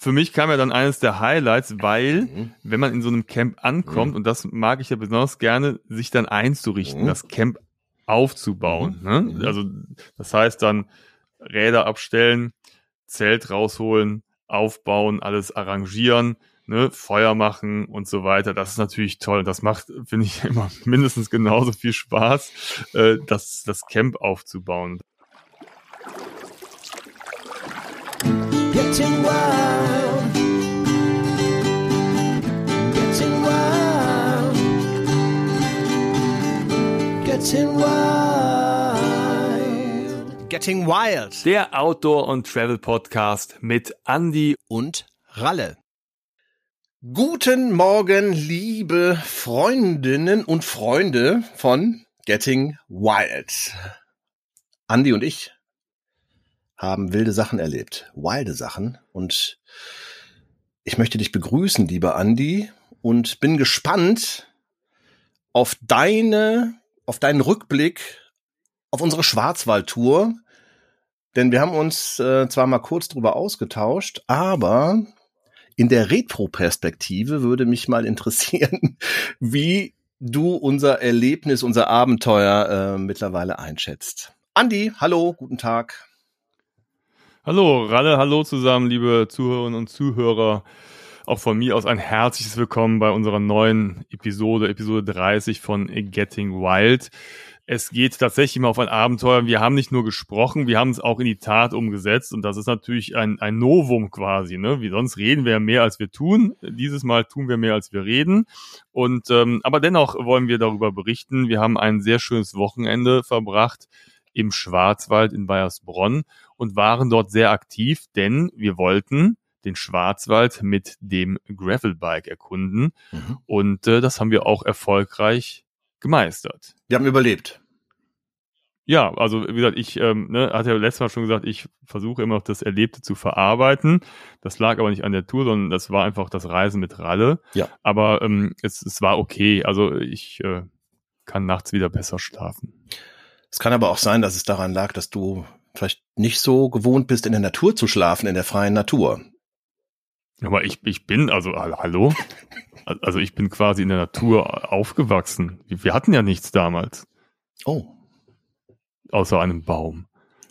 für mich kam ja dann eines der Highlights, weil, mhm. wenn man in so einem Camp ankommt, mhm. und das mag ich ja besonders gerne, sich dann einzurichten, mhm. das Camp aufzubauen. Mhm. Ne? Mhm. Also, das heißt dann Räder abstellen, Zelt rausholen, aufbauen, alles arrangieren, ne, Feuer machen und so weiter. Das ist natürlich toll. Das macht, finde ich, immer mindestens genauso viel Spaß, äh, das, das Camp aufzubauen. Getting wild. Getting wild. Getting wild. Getting Wild. Der Outdoor- und Travel-Podcast mit Andy und Ralle. Guten Morgen, liebe Freundinnen und Freunde von Getting Wild. Andy und ich haben wilde Sachen erlebt, wilde Sachen. Und ich möchte dich begrüßen, lieber Andi, und bin gespannt auf deine, auf deinen Rückblick auf unsere Schwarzwaldtour. Denn wir haben uns äh, zwar mal kurz drüber ausgetauscht, aber in der Retro-Perspektive würde mich mal interessieren, wie du unser Erlebnis, unser Abenteuer äh, mittlerweile einschätzt. Andi, hallo, guten Tag. Hallo, Ralle, hallo zusammen, liebe Zuhörerinnen und Zuhörer. Auch von mir aus ein herzliches Willkommen bei unserer neuen Episode, Episode 30 von Getting Wild. Es geht tatsächlich mal auf ein Abenteuer. Wir haben nicht nur gesprochen, wir haben es auch in die Tat umgesetzt und das ist natürlich ein, ein Novum quasi. Ne? Wie sonst reden wir mehr, als wir tun. Dieses Mal tun wir mehr, als wir reden. Und ähm, aber dennoch wollen wir darüber berichten. Wir haben ein sehr schönes Wochenende verbracht im Schwarzwald in Bayersbronn und waren dort sehr aktiv, denn wir wollten den Schwarzwald mit dem Gravelbike erkunden mhm. und äh, das haben wir auch erfolgreich gemeistert. Wir haben überlebt. Ja, also wie gesagt, ich ähm, ne, hatte ja letztes Mal schon gesagt, ich versuche immer noch das Erlebte zu verarbeiten. Das lag aber nicht an der Tour, sondern das war einfach das Reisen mit Ralle. Ja. Aber ähm, es, es war okay. Also ich äh, kann nachts wieder besser schlafen. Es kann aber auch sein, dass es daran lag, dass du vielleicht nicht so gewohnt bist, in der Natur zu schlafen, in der freien Natur. Aber ich, ich bin, also, hallo? Also ich bin quasi in der Natur aufgewachsen. Wir hatten ja nichts damals. Oh. Außer einem Baum.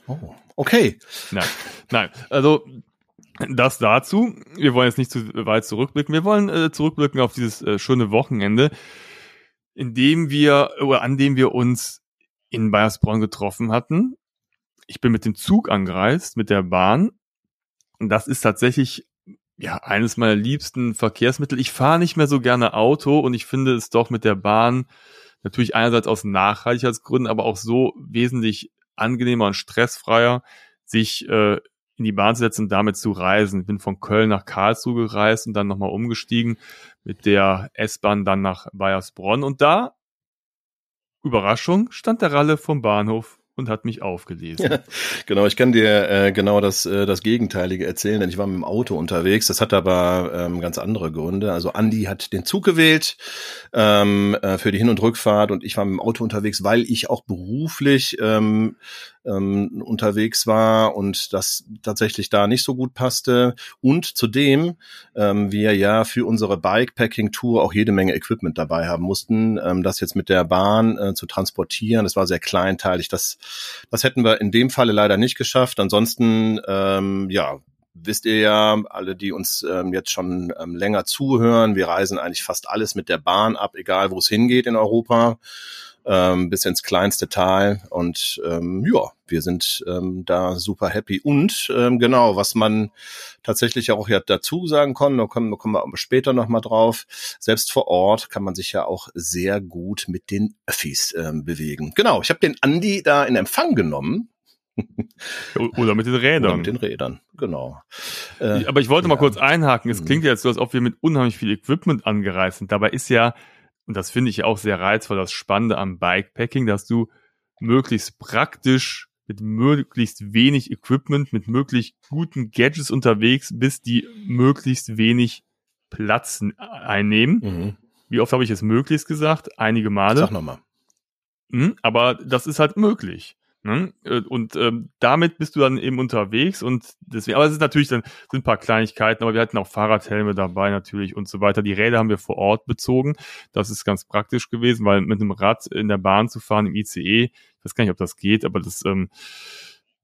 Oh. Okay. Nein, nein. Also das dazu. Wir wollen jetzt nicht zu weit zurückblicken. Wir wollen äh, zurückblicken auf dieses äh, schöne Wochenende, in dem wir oder an dem wir uns in Bayersbronn getroffen hatten. Ich bin mit dem Zug angereist, mit der Bahn. Und das ist tatsächlich ja eines meiner liebsten Verkehrsmittel. Ich fahre nicht mehr so gerne Auto und ich finde es doch mit der Bahn natürlich einerseits aus Nachhaltigkeitsgründen, aber auch so wesentlich angenehmer und stressfreier, sich äh, in die Bahn zu setzen und damit zu reisen. Ich bin von Köln nach Karlsruhe gereist und dann nochmal umgestiegen mit der S-Bahn dann nach Bayersbronn. Und da Überraschung stand der Ralle vom Bahnhof und hat mich aufgelesen. Ja, genau, ich kann dir äh, genau das, äh, das Gegenteilige erzählen, denn ich war mit dem Auto unterwegs. Das hat aber ähm, ganz andere Gründe. Also Andi hat den Zug gewählt ähm, äh, für die Hin- und Rückfahrt und ich war mit dem Auto unterwegs, weil ich auch beruflich ähm, ähm, unterwegs war und das tatsächlich da nicht so gut passte. Und zudem ähm, wir ja für unsere Bikepacking-Tour auch jede Menge Equipment dabei haben mussten, ähm, das jetzt mit der Bahn äh, zu transportieren. Das war sehr kleinteilig. Das, das hätten wir in dem Falle leider nicht geschafft. Ansonsten, ähm, ja, wisst ihr ja, alle, die uns ähm, jetzt schon ähm, länger zuhören, wir reisen eigentlich fast alles mit der Bahn ab, egal wo es hingeht in Europa ähm, bis ins kleinste Tal. Und ähm, ja, wir sind ähm, da super happy. Und ähm, genau, was man tatsächlich auch ja dazu sagen kann, da kommen, da kommen wir später nochmal drauf, selbst vor Ort kann man sich ja auch sehr gut mit den Öffis ähm, bewegen. Genau, ich habe den Andi da in Empfang genommen. Oder mit den Rädern. Oder mit den Rädern, genau. Äh, Aber ich wollte ja. mal kurz einhaken. Es mhm. klingt ja jetzt so, als ob wir mit unheimlich viel Equipment angereist sind. Dabei ist ja und das finde ich auch sehr reizvoll, das Spannende am Bikepacking, dass du möglichst praktisch mit möglichst wenig Equipment, mit möglichst guten Gadgets unterwegs bist, die möglichst wenig Platz einnehmen. Mhm. Wie oft habe ich es möglichst gesagt? Einige Male. Sag nochmal. Mhm, aber das ist halt möglich. Ne? Äh, Und ähm, damit bist du dann eben unterwegs und deswegen, aber es ist natürlich dann sind ein paar Kleinigkeiten, aber wir hatten auch Fahrradhelme dabei natürlich und so weiter. Die Räder haben wir vor Ort bezogen. Das ist ganz praktisch gewesen, weil mit einem Rad in der Bahn zu fahren im ICE, ich weiß gar nicht, ob das geht, aber das ähm,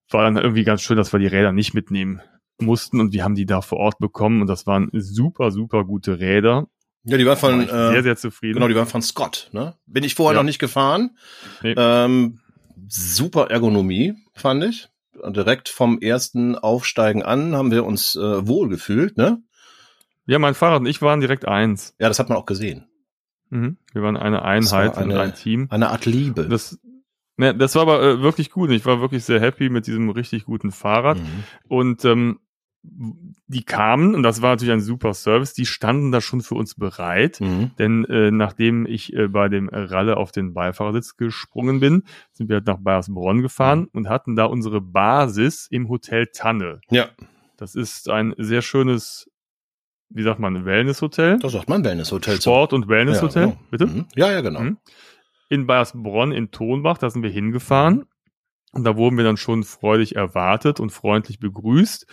war dann irgendwie ganz schön, dass wir die Räder nicht mitnehmen mussten und wir haben die da vor Ort bekommen und das waren super, super gute Räder. Ja, die waren von, war äh, sehr, sehr zufrieden. genau, die waren von Scott, ne? Bin ich vorher Ja. noch nicht gefahren. Nee. Ähm, super Ergonomie, fand ich. Und direkt vom ersten Aufsteigen an haben wir uns äh, wohl gefühlt, ne? Ja, mein Fahrrad und ich waren direkt eins. Ja, das hat man auch gesehen. Mhm. Wir waren eine Einheit war und eine- ein Team. Eine Art Liebe. Das, ne, das war aber äh, wirklich gut. Ich war wirklich sehr happy mit diesem richtig guten Fahrrad. Mhm. Und ähm, die kamen, und das war natürlich ein super Service, die standen da schon für uns bereit. Mhm. Denn äh, nachdem ich äh, bei dem Ralle auf den Beifahrersitz gesprungen bin, sind wir halt nach Bayersbronn gefahren und hatten da unsere Basis im Hotel Tanne. Ja, Das ist ein sehr schönes, wie sagt man, Wellnesshotel. das sagt man Wellness-Hotel. Sport- und Wellnesshotel, Ja, genau. bitte? Mhm. Ja, ja, genau. Mhm. In Bayersbronn in Tonbach, da sind wir hingefahren. Und da wurden wir dann schon freudig erwartet und freundlich begrüßt.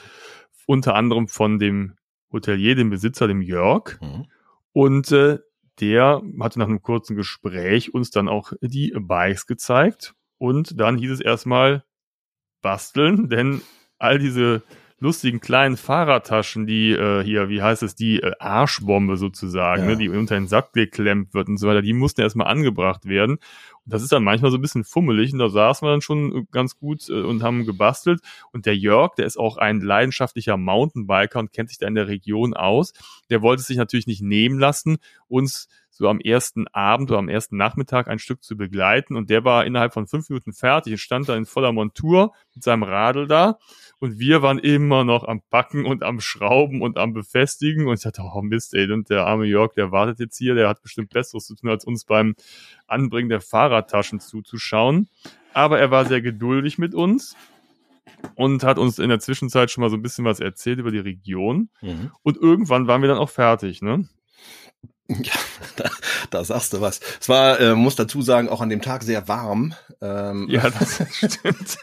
Unter anderem von dem Hotelier, dem Besitzer, dem Jörg. Mhm. Und äh, der hatte nach einem kurzen Gespräch uns dann auch die Bikes gezeigt. Und dann hieß es erstmal basteln, denn all diese lustigen kleinen Fahrradtaschen, die äh, hier, wie heißt es, die äh, Arschbombe sozusagen, Ja. ne, die unter den Sack geklemmt wird und so weiter, die mussten erstmal angebracht werden. Das ist dann manchmal so ein bisschen fummelig und da saßen wir dann schon ganz gut äh, und haben gebastelt. Und der Jörg, der ist auch ein leidenschaftlicher Mountainbiker und kennt sich da in der Region aus. Der wollte sich natürlich nicht nehmen lassen, uns so am ersten Abend oder am ersten Nachmittag ein Stück zu begleiten. Und der war innerhalb von fünf Minuten fertig und stand da in voller Montur mit seinem Radl da. Und wir waren immer noch am Packen und am Schrauben und am Befestigen. Und ich dachte, oh Mist, ey, und der arme Jörg, der wartet jetzt hier, der hat bestimmt Besseres zu tun, als uns beim Anbringen der Fahrradtaschen zuzuschauen. Aber er war sehr geduldig mit uns und hat uns in der Zwischenzeit schon mal so ein bisschen was erzählt über die Region. Mhm. Und irgendwann waren wir dann auch fertig, ne? Ja, da, da sagst du was. Es war, äh, muss dazu sagen, auch an dem Tag sehr warm. Ähm, Ja, das stimmt.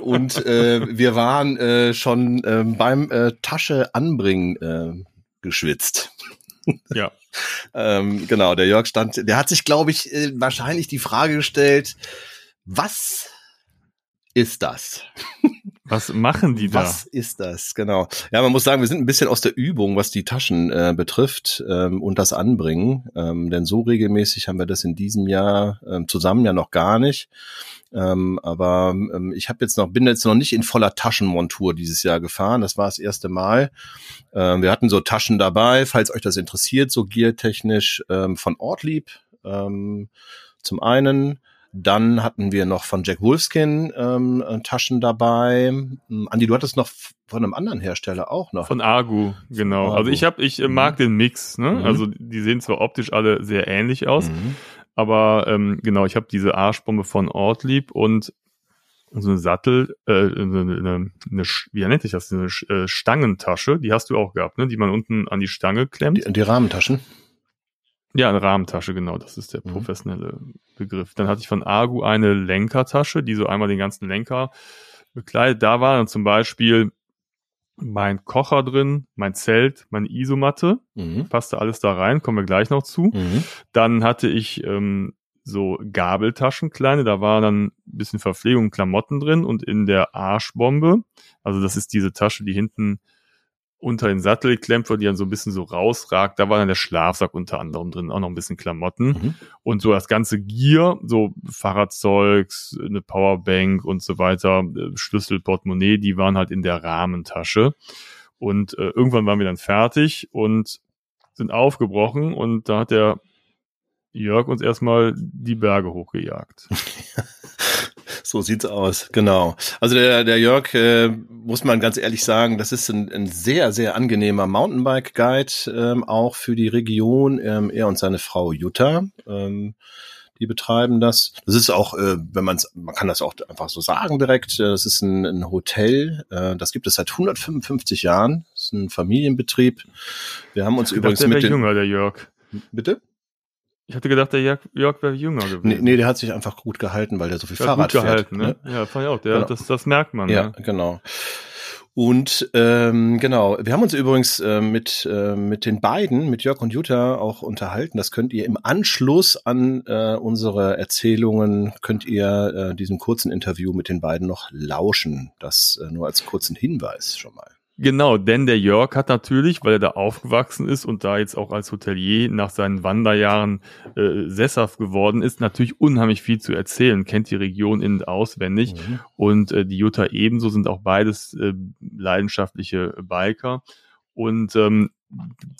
Und äh, wir waren äh, schon ähm, beim äh, Tasche anbringen äh, geschwitzt. ja. Ähm, genau, der Jörg stand, der hat sich, glaube ich, äh, wahrscheinlich die Frage gestellt, was ist das? Was machen die Was ist das? Genau. Ja, man muss sagen, wir sind ein bisschen aus der Übung, was die Taschen äh, betrifft ähm, und das Anbringen. Ähm, denn so regelmäßig haben wir das in diesem Jahr ähm, zusammen ja noch gar nicht. Ähm, aber ähm, ich habe jetzt noch, bin jetzt noch nicht in voller Taschenmontur dieses Jahr gefahren. Das war das erste Mal. Ähm, wir hatten so Taschen dabei, falls euch das interessiert, so geartechnisch ähm, von Ortlieb. Ähm, zum einen. Dann hatten wir noch von Jack Wolfskin ähm, äh, Taschen dabei. Ähm, Andi, du hattest noch von einem anderen Hersteller auch noch. Von Argu, genau. Argu. Also ich habe, ich äh, mag den Mix, ne? Mhm. Also die sehen zwar optisch alle sehr ähnlich aus, Mhm. Aber ähm, genau, ich habe diese Arschbombe von Ortlieb und so eine Sattel, äh, eine, eine, eine, wie nennt sich das, eine äh, Stangentasche, die hast du auch gehabt, ne? Die man unten an die Stange klemmt. Die, die Rahmentaschen. Ja, eine Rahmentasche, genau, das ist der Mhm. professionelle Begriff. Dann hatte ich von Argu eine Lenkertasche, die so einmal den ganzen Lenker bekleidet. Da war dann zum Beispiel mein Kocher drin, mein Zelt, meine Isomatte, Mhm. passte alles da rein, kommen wir gleich noch zu. Mhm. Dann hatte ich ähm, so Gabeltaschen, kleine, da war dann ein bisschen Verpflegung, Klamotten drin und in der Arschbombe, also das ist diese Tasche, die hinten unter den Sattel geklemmt wird, die dann so ein bisschen so rausragt. Da war dann der Schlafsack unter anderem drin, auch noch ein bisschen Klamotten. Mhm. Und so das ganze Gear, so Fahrradzeugs, eine Powerbank und so weiter, äh, Schlüssel, Portemonnaie, die waren halt in der Rahmentasche. Und äh, irgendwann waren wir dann fertig und sind aufgebrochen und da hat der Jörg uns erstmal die Berge hochgejagt. So sieht's aus, genau. Also der, der Jörg, äh, muss man ganz ehrlich sagen, das ist ein, ein sehr, sehr angenehmer Mountainbike-Guide, ähm, auch für die Region. Ähm, er und seine Frau Jutta, ähm, die betreiben das. Das ist auch, äh, wenn man man kann das auch einfach so sagen direkt, äh, das ist ein, ein Hotel, äh, das gibt es seit 155 Jahren. Das ist ein Familienbetrieb. Wir haben uns Ich übrigens dachte, der mit den, jünger, der Jörg. bitte? Ich hatte gedacht, der Jörg, Jörg wäre jünger gewesen. Nee, nee, der hat sich einfach gut gehalten, weil der so viel Der hat Fahrrad gut gehalten, fährt. ne? Ja, fand ich auch. Der, Genau. das, das merkt man. Ja, Ne? genau. Und ähm, genau, wir haben uns übrigens äh, mit äh, mit den beiden, mit Jörg und Jutta auch unterhalten. Das könnt ihr im Anschluss an äh, unsere Erzählungen könnt ihr äh, diesem kurzen Interview mit den beiden noch lauschen. Das äh, nur als kurzen Hinweis schon mal. Genau, denn der Jörg hat natürlich, weil er da aufgewachsen ist und da jetzt auch als Hotelier nach seinen Wanderjahren äh, sesshaft geworden ist, natürlich unheimlich viel zu erzählen, kennt die Region in- und auswendig. Mhm. Und äh, die Jutta ebenso sind auch beides äh, leidenschaftliche Biker. Und ähm,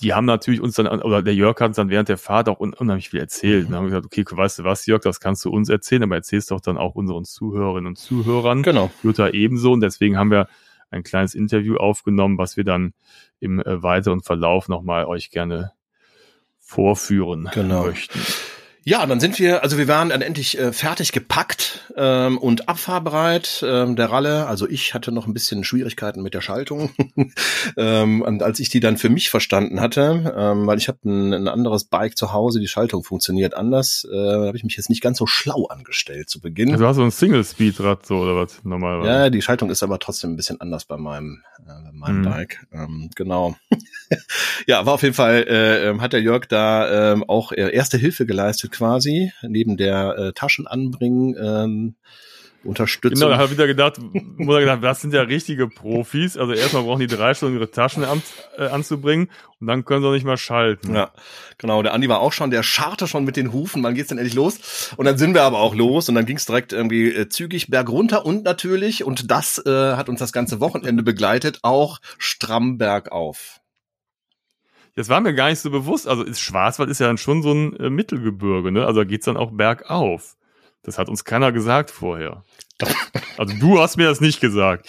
die haben natürlich uns dann, oder der Jörg hat uns dann während der Fahrt auch un unheimlich viel erzählt. Und dann haben wir gesagt, okay, weißt du was, Jörg, das kannst du uns erzählen, aber erzählst doch dann auch unseren Zuhörerinnen und Zuhörern. Genau. Jutta ebenso. Und deswegen haben wir ein kleines Interview aufgenommen, was wir dann im äh, weiteren Verlauf nochmal euch gerne vorführen Genau. möchten. Ja, dann sind wir, also wir waren dann endlich äh, fertig gepackt ähm, und abfahrbereit. Ähm, der Ralle, also ich hatte noch ein bisschen Schwierigkeiten mit der Schaltung. ähm, und als ich die dann für mich verstanden hatte, ähm, weil ich habe ein, ein anderes Bike zu Hause, die Schaltung funktioniert anders, äh, habe ich mich jetzt nicht ganz so schlau angestellt zu Beginn. Also hast du ein Single-Speed-Rad so oder was normalerweise? Ja, die Schaltung ist aber trotzdem ein bisschen anders bei meinem, äh, bei meinem Mhm. Bike. Ähm, genau. ja, war auf jeden Fall, äh, ähm, hat der Jörg da ähm, auch äh, erste Hilfe geleistet quasi, neben der äh, Taschen anbringen, ähm, Unterstützung. Genau, da habe ich wieder gedacht, muss gedacht, das sind ja richtige Profis. Also erstmal brauchen die drei Stunden ihre Taschen an, äh, anzubringen und dann können sie auch nicht mal schalten. Ja, genau. Der Andi war auch schon, der scharrte schon mit den Hufen. Wann geht's denn endlich los? Und dann sind wir aber auch los und dann ging's direkt irgendwie äh, zügig bergunter und natürlich, und das äh, hat uns das ganze Wochenende begleitet, auch stramm bergauf. Das war mir gar nicht so bewusst. Also ist Schwarzwald ist ja dann schon so ein äh, Mittelgebirge, ne? Also da geht's dann auch bergauf. Das hat uns keiner gesagt vorher. Also du hast mir das nicht gesagt.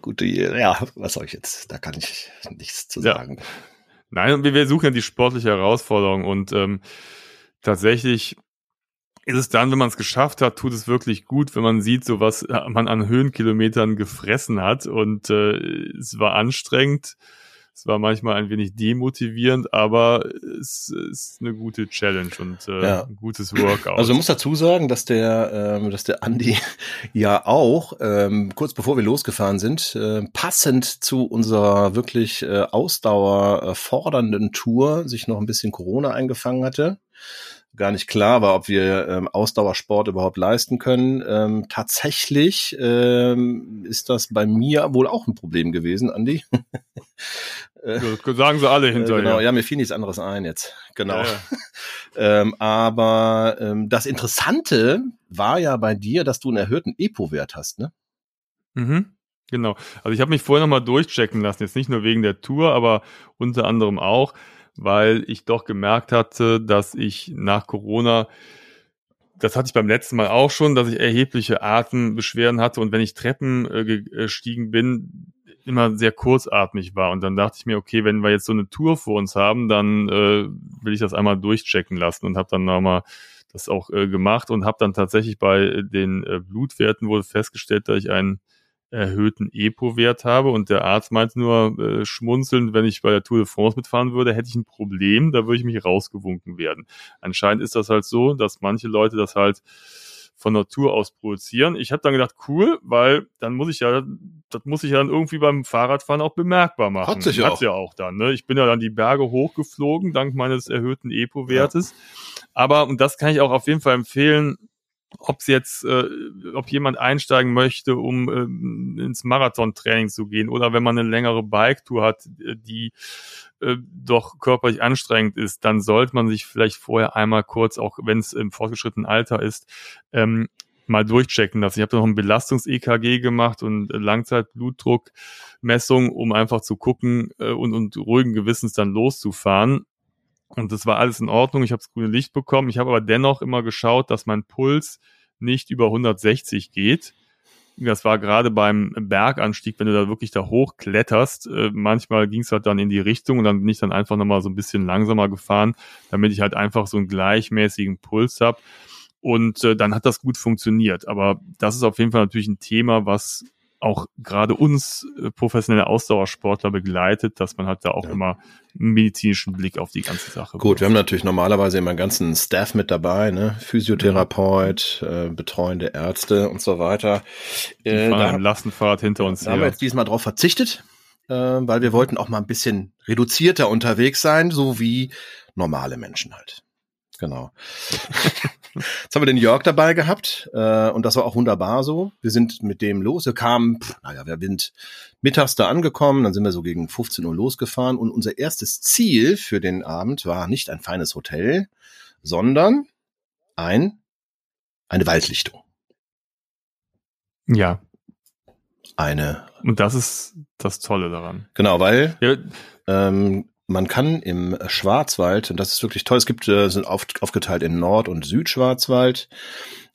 Gute, ja, was soll ich jetzt? Da kann ich nichts zu Ja. sagen. Nein, wir, wir suchen ja die sportliche Herausforderung und ähm, tatsächlich ist es dann, wenn man es geschafft hat, tut es wirklich gut, wenn man sieht, so was äh, man an Höhenkilometern gefressen hat und äh, es war anstrengend. Es war manchmal ein wenig demotivierend, aber es ist eine gute Challenge und äh, Ja. ein gutes Workout. Also man muss dazu sagen, dass der, ähm, dass der Andi ja auch ähm, kurz bevor wir losgefahren sind, äh, passend zu unserer wirklich äh, Ausdauer fordernden Tour sich noch ein bisschen Corona eingefangen hatte. Gar nicht klar war, ob wir ähm, Ausdauersport überhaupt leisten können. Ähm, tatsächlich ähm, ist das bei mir wohl auch ein Problem gewesen, Andi. Äh, Ja, sagen sie alle äh, hinterher. Genau, ja, mir fiel nichts anderes ein jetzt. Genau. Ja, ja. Ähm, aber ähm, das Interessante war ja bei dir, dass du einen erhöhten EPO-Wert hast, ne? Mhm. Genau. Also ich habe mich vorher nochmal durchchecken lassen, jetzt nicht nur wegen der Tour, aber unter anderem auch, weil ich doch gemerkt hatte, dass ich nach Corona, das hatte ich beim letzten Mal auch schon, dass ich erhebliche Atembeschwerden hatte und wenn ich Treppen äh, gestiegen bin, immer sehr kurzatmig war. Und dann dachte ich mir, okay, wenn wir jetzt so eine Tour vor uns haben, dann äh, will ich das einmal durchchecken lassen und habe dann nochmal das auch äh, gemacht und habe dann tatsächlich bei den äh, Blutwerten wohl festgestellt, dass ich einen erhöhten EPO-Wert habe und der Arzt meinte nur äh, schmunzelnd, wenn ich bei der Tour de France mitfahren würde, hätte ich ein Problem, da würde ich mich rausgewunken werden. Anscheinend ist das halt so, dass manche Leute das halt von Natur aus produzieren. Ich habe dann gedacht, cool, weil dann muss ich ja, das muss ich ja dann irgendwie beim Fahrradfahren auch bemerkbar machen. Hat sich ja Hat's auch. ja auch dann. Ne? Ich bin ja dann die Berge hochgeflogen, dank meines erhöhten EPO-Wertes. Aber, und das kann ich auch auf jeden Fall empfehlen, ob es jetzt, äh, ob jemand einsteigen möchte, um ähm, ins Marathontraining zu gehen oder wenn man eine längere Bike-Tour hat, äh, die äh, doch körperlich anstrengend ist, dann sollte man sich vielleicht vorher einmal kurz, auch wenn es im fortgeschrittenen Alter ist, ähm, mal durchchecken lassen. Ich habe noch ein Belastungs-EKG gemacht und äh, Langzeitblutdruckmessung, um einfach zu gucken äh, und, und ruhigen Gewissens dann loszufahren. Und das war alles in Ordnung. Ich habe das grüne Licht bekommen. Ich habe aber dennoch immer geschaut, dass mein Puls nicht über 160 geht. Das war gerade beim Berganstieg, wenn du da wirklich da hochkletterst. Äh, manchmal ging es halt dann in die Richtung und dann bin ich dann einfach nochmal so ein bisschen langsamer gefahren, damit ich halt einfach so einen gleichmäßigen Puls habe. Und äh, dann hat das gut funktioniert. Aber das ist auf jeden Fall natürlich ein Thema, was auch gerade uns äh, professionelle Ausdauersportler begleitet, dass man halt da auch ja. immer einen medizinischen Blick auf die ganze Sache. Gut, wir haben natürlich normalerweise immer einen ganzen Staff mit dabei, ne? Physiotherapeut, äh, betreuende Ärzte und so weiter. Äh, da, ein Lastenfahrrad hinter uns. Da her. haben wir jetzt diesmal drauf verzichtet, äh, weil wir wollten auch mal ein bisschen reduzierter unterwegs sein, so wie normale Menschen halt. Genau. Jetzt haben wir den Jörg dabei gehabt äh, und das war auch wunderbar so. Wir sind mit dem los. Wir kamen, pff, naja, wir sind mittags da angekommen, dann sind wir so gegen 15 Uhr losgefahren und unser erstes Ziel für den Abend war nicht ein feines Hotel, sondern ein eine Waldlichtung. Ja. Eine. Und das ist das Tolle daran. Genau, weil ja. ähm, man kann im Schwarzwald, und das ist wirklich toll, es gibt, äh, sind auf, aufgeteilt in Nord- und Südschwarzwald,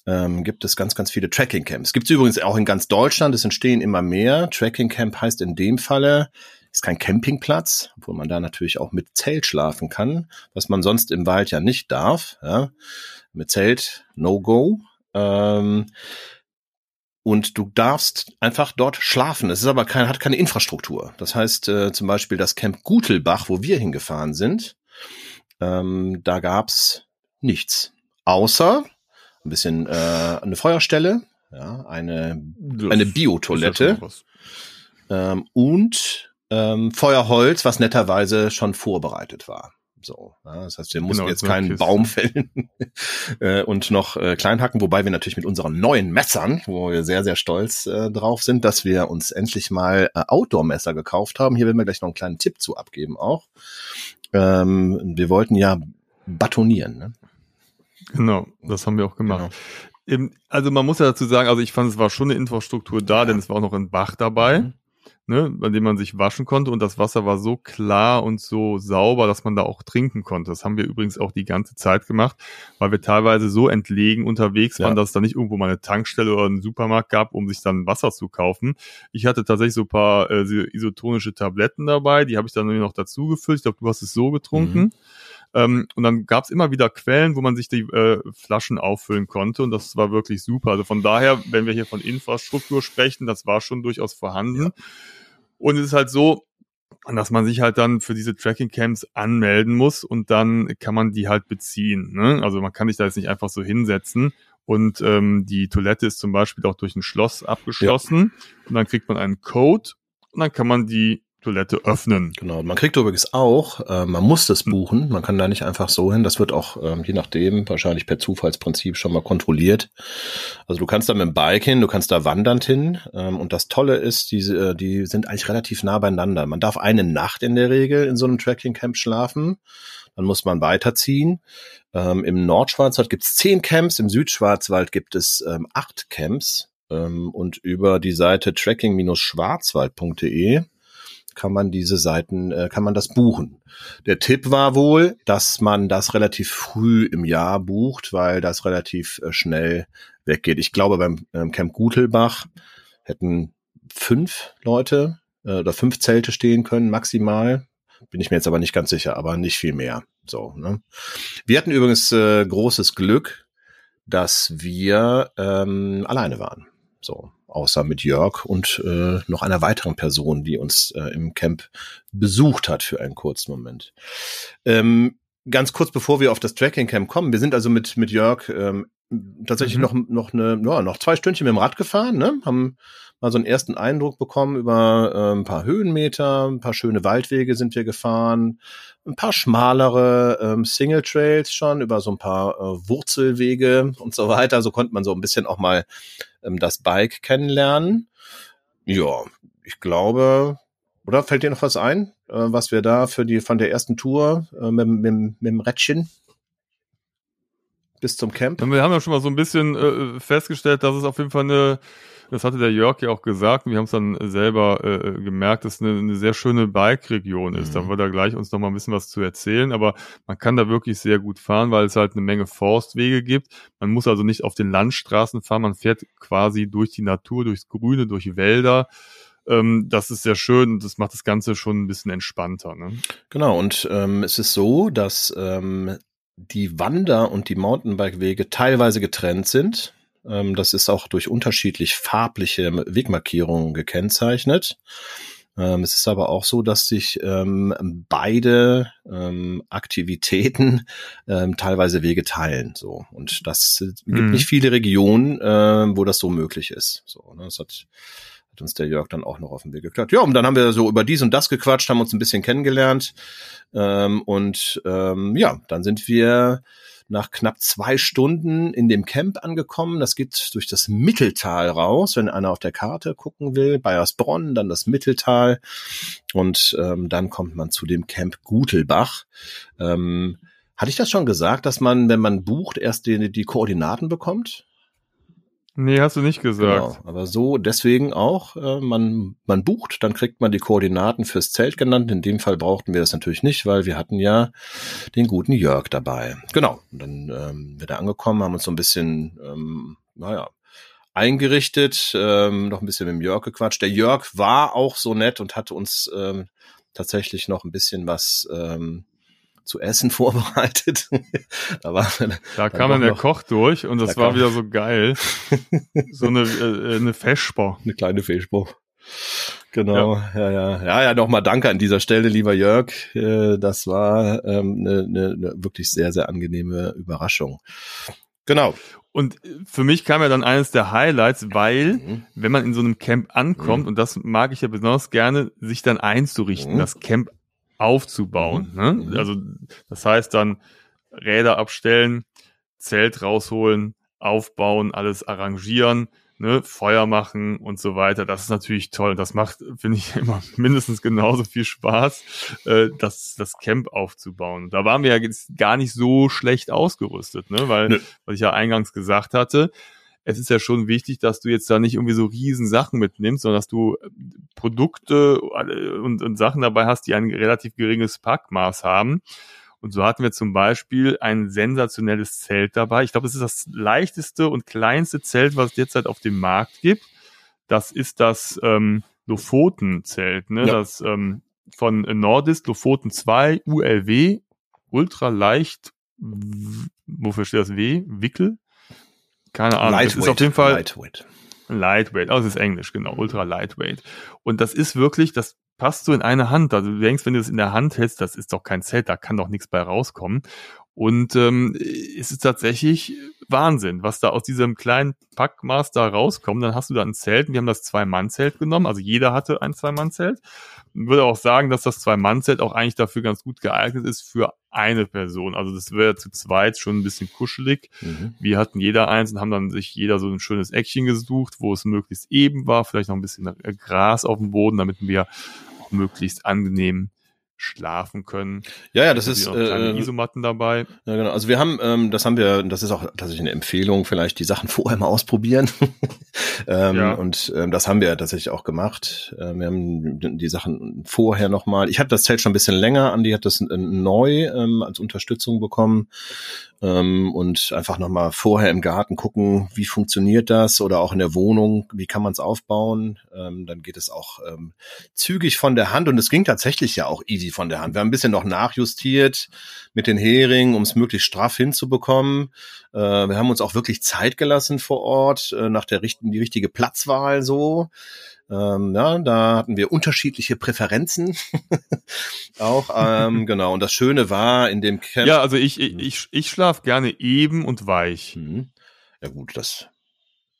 ähm, gibt es ganz, ganz viele Tracking-Camps. Gibt es übrigens auch in ganz Deutschland, es entstehen immer mehr. Tracking-Camp heißt in dem Falle, ist kein Campingplatz, obwohl man da natürlich auch mit Zelt schlafen kann, was man sonst im Wald ja nicht darf. Ja. Mit Zelt, no go. Ähm, und du darfst einfach dort schlafen. Es ist aber kein, hat keine Infrastruktur. Das heißt äh, zum Beispiel das Camp Gutelbach, wo wir hingefahren sind, ähm, da gab's nichts, außer ein bisschen äh, eine Feuerstelle, ja, eine das eine Biotoilette ja ähm, und ähm, Feuerholz, was netterweise schon vorbereitet war. So, ja, das heißt, wir mussten genau, jetzt keinen Kiste. Baum fällen äh, und noch äh, klein hacken, wobei wir natürlich mit unseren neuen Messern, wo wir sehr, sehr stolz äh, drauf sind, dass wir uns endlich mal äh, Outdoor-Messer gekauft haben. Hier werden wir gleich noch einen kleinen Tipp zu abgeben auch. Ähm, wir wollten ja batonieren. Ne? Genau, das haben wir auch gemacht. Genau. Also man muss ja dazu sagen, also ich fand, es war schon eine Infrastruktur da, ja. denn es war auch noch ein Bach dabei. Mhm ne, bei dem man sich waschen konnte und das Wasser war so klar und so sauber, dass man da auch trinken konnte. Das haben wir übrigens auch die ganze Zeit gemacht, weil wir teilweise so entlegen unterwegs waren, dass es da nicht irgendwo mal eine Tankstelle oder einen Supermarkt gab, um sich dann Wasser zu kaufen. Ich hatte tatsächlich so ein paar äh, isotonische Tabletten dabei, die habe ich dann noch dazu gefüllt. Ich glaube, du hast es so getrunken. Mhm. Ähm, und dann gab es immer wieder Quellen, wo man sich die äh, Flaschen auffüllen konnte und das war wirklich super. Also von daher, wenn wir hier von Infrastruktur sprechen, das war schon durchaus vorhanden. Ja. Und es ist halt so, dass man sich halt dann für diese Tracking Camps anmelden muss und dann kann man die halt beziehen. Ne? Also man kann sich da jetzt nicht einfach so hinsetzen und ähm, die Toilette ist zum Beispiel auch durch ein Schloss abgeschlossen ja. und dann kriegt man einen Code und dann kann man die Toilette öffnen. Genau, man kriegt übrigens auch, äh, man muss das buchen, man kann da nicht einfach so hin, das wird auch ähm, je nachdem wahrscheinlich per Zufallsprinzip schon mal kontrolliert. Also du kannst da mit dem Bike hin, du kannst da wandernd hin ähm, und das Tolle ist, diese, äh, die sind eigentlich relativ nah beieinander. Man darf eine Nacht in der Regel in so einem Tracking Camp schlafen, dann muss man weiterziehen. Ähm, Im Nordschwarzwald gibt es zehn Camps, im Südschwarzwald gibt es ähm, acht Camps ähm, und über die Seite tracking-schwarzwald.de kann man diese Seiten, äh, kann man das buchen. Der Tipp war wohl, dass man das relativ früh im Jahr bucht, weil das relativ äh, schnell weggeht. Ich glaube, beim ähm, Camp Gutelbach hätten fünf Leute äh, oder fünf Zelte stehen können, maximal. Bin ich mir jetzt aber nicht ganz sicher, aber nicht viel mehr. So, ne? Wir hatten übrigens äh, großes Glück, dass wir ähm, alleine waren. So, außer mit Jörg und äh, noch einer weiteren Person, die uns äh, im Camp besucht hat für einen kurzen Moment. Ähm, ganz kurz bevor wir auf das Tracking Camp kommen, wir sind also mit mit Jörg ähm, tatsächlich mhm. noch noch eine ja, noch zwei Stündchen mit dem Rad gefahren, ne? Haben mal so einen ersten Eindruck bekommen über äh, ein paar Höhenmeter, ein paar schöne Waldwege sind wir gefahren, ein paar schmalere ähm, Single Trails schon über so ein paar äh, Wurzelwege und so weiter. So konnte man so ein bisschen auch mal ähm, das Bike kennenlernen. Ja, ich glaube, oder fällt dir noch was ein, äh, was wir da für die von der ersten Tour äh, mit, mit, mit dem Rädchen bis zum Camp? Wir haben ja schon mal so ein bisschen äh, festgestellt, dass es auf jeden Fall eine das hatte der Jörg ja auch gesagt und wir haben es dann selber äh, gemerkt, dass es eine, eine sehr schöne Bike-Region ist. Mhm. Da wird er gleich uns noch mal ein bisschen was zu erzählen, aber man kann da wirklich sehr gut fahren, weil es halt eine Menge Forstwege gibt. Man muss also nicht auf den Landstraßen fahren, man fährt quasi durch die Natur, durchs Grüne, durch Wälder ähm, das ist sehr schön und das macht das Ganze schon ein bisschen entspannter. Ne? Genau, und ähm, es ist so, dass ähm, die Wander- und die Mountainbike-Wege teilweise getrennt sind. Ähm, das ist auch durch unterschiedlich farbliche Wegmarkierungen gekennzeichnet. Ähm, es ist aber auch so, dass sich ähm, beide ähm, Aktivitäten ähm, teilweise Wege teilen. So und das äh, gibt Mhm. nicht viele Regionen, äh, wo das so möglich ist. So, ne? Das hat hat uns der Jörg dann auch noch auf den Weg geklappt. Ja, und dann haben wir so über dies und das gequatscht, haben uns ein bisschen kennengelernt. Ähm, und ähm, ja, dann sind wir nach knapp zwei Stunden in dem Camp angekommen. Das geht durch das Mitteltal raus, wenn einer auf der Karte gucken will. Bayersbronn, dann das Mitteltal. Und ähm, dann kommt man zu dem Camp Gutelbach. Ähm, hatte ich das schon gesagt, dass man, wenn man bucht, erst die, die Koordinaten bekommt? Nee, hast du nicht gesagt. Genau, aber so deswegen auch, äh, man, man bucht, dann kriegt man die Koordinaten fürs Zelt genannt. In dem Fall brauchten wir das natürlich nicht, weil wir hatten ja den guten Jörg dabei. Genau, und dann ähm, wir da angekommen, haben uns so ein bisschen, ähm, naja, eingerichtet, ähm, noch ein bisschen mit dem Jörg gequatscht. Der Jörg war auch so nett und hatte uns ähm, tatsächlich noch ein bisschen was ähm, zu essen vorbereitet. da war Da kam dann der noch- Koch durch und das Da war wieder so geil. so eine, äh, eine Feschbar. eine kleine Fehlspruch. Genau, ja, ja, ja, ja, nochmal danke an dieser Stelle, lieber Jörg. Äh, Das war ähm, eine, eine, eine wirklich sehr, sehr angenehme Überraschung. Genau. Und äh, für mich kam ja dann eines der Highlights, weil, Mhm. wenn man in so einem Camp ankommt, Mhm. und das mag ich ja besonders gerne, sich dann einzurichten, Mhm. das Camp aufzubauen. Mhm. Ne? Mhm. Also das heißt dann Räder abstellen, Zelt rausholen, aufbauen, alles arrangieren, ne, Feuer machen und so weiter. Das ist natürlich toll. Das macht, finde ich, immer mindestens genauso viel Spaß, äh, das, das Camp aufzubauen. Da waren wir ja jetzt gar nicht so schlecht ausgerüstet, ne? weil, Nö. was ich ja eingangs gesagt hatte, es ist ja schon wichtig, dass du jetzt da nicht irgendwie so riesen Sachen mitnimmst, sondern dass du äh, Produkte und, und Sachen dabei hast, die ein relativ geringes Packmaß haben. Und so hatten wir zum Beispiel ein sensationelles Zelt dabei. Ich glaube, es ist das leichteste und kleinste Zelt, was es derzeit auf dem Markt gibt. Das ist das ähm, Lofoten-Zelt, ne? Ja. Das ähm, von Nordisk Lofoten 2 ULW, ultra leicht. Wofür steht das W? Wickel? Keine Ahnung. Es ist auf jeden Fall Lightweight. Lightweight, oh, das ist Englisch, genau, ultra lightweight. Und das ist wirklich, das passt so in eine Hand. Also du denkst, wenn du das in der Hand hältst, das ist doch kein Zelt, da kann doch nichts bei rauskommen. Und ähm, es ist tatsächlich Wahnsinn, was da aus diesem kleinen Packmaß da rauskommt. Dann hast du da ein Zelt. und Wir haben das Zwei-Mann-Zelt genommen. Also jeder hatte ein Zwei-Mann-Zelt. Ich würde auch sagen, dass das Zwei-Mann-Zelt auch eigentlich dafür ganz gut geeignet ist für eine Person. Also das wäre zu zweit schon ein bisschen kuschelig. Mhm. Wir hatten jeder eins und haben dann sich jeder so ein schönes Eckchen gesucht, wo es möglichst eben war, vielleicht noch ein bisschen Gras auf dem Boden, damit wir auch möglichst angenehm schlafen können. Ja, ja, das Da ist äh, Isomatten dabei. Ja, genau. Also wir haben, ähm, das haben wir, das ist auch tatsächlich eine Empfehlung, vielleicht die Sachen vorher mal ausprobieren. ähm, Ja. Und ähm, das haben wir tatsächlich auch gemacht. Ähm, wir haben die Sachen vorher nochmal. Ich hatte das Zelt schon ein bisschen länger, Andi hat das äh, neu ähm, als Unterstützung bekommen. Ähm, und einfach nochmal vorher im Garten gucken, wie funktioniert das oder auch in der Wohnung, wie kann man es aufbauen. Ähm, dann geht es auch ähm, zügig von der Hand und es ging tatsächlich ja auch easy von der Hand. Wir haben ein bisschen noch nachjustiert mit den Heringen, um es möglichst straff hinzubekommen. Äh, wir haben uns auch wirklich Zeit gelassen vor Ort, äh, nach der richten, die richtige Platzwahl so. Ähm, ja, da hatten wir unterschiedliche Präferenzen. auch, ähm, genau. Und das Schöne war in dem Camp. Ja, also ich, ich, ich, ich schlafe gerne eben und weich. Mhm. Ja gut, das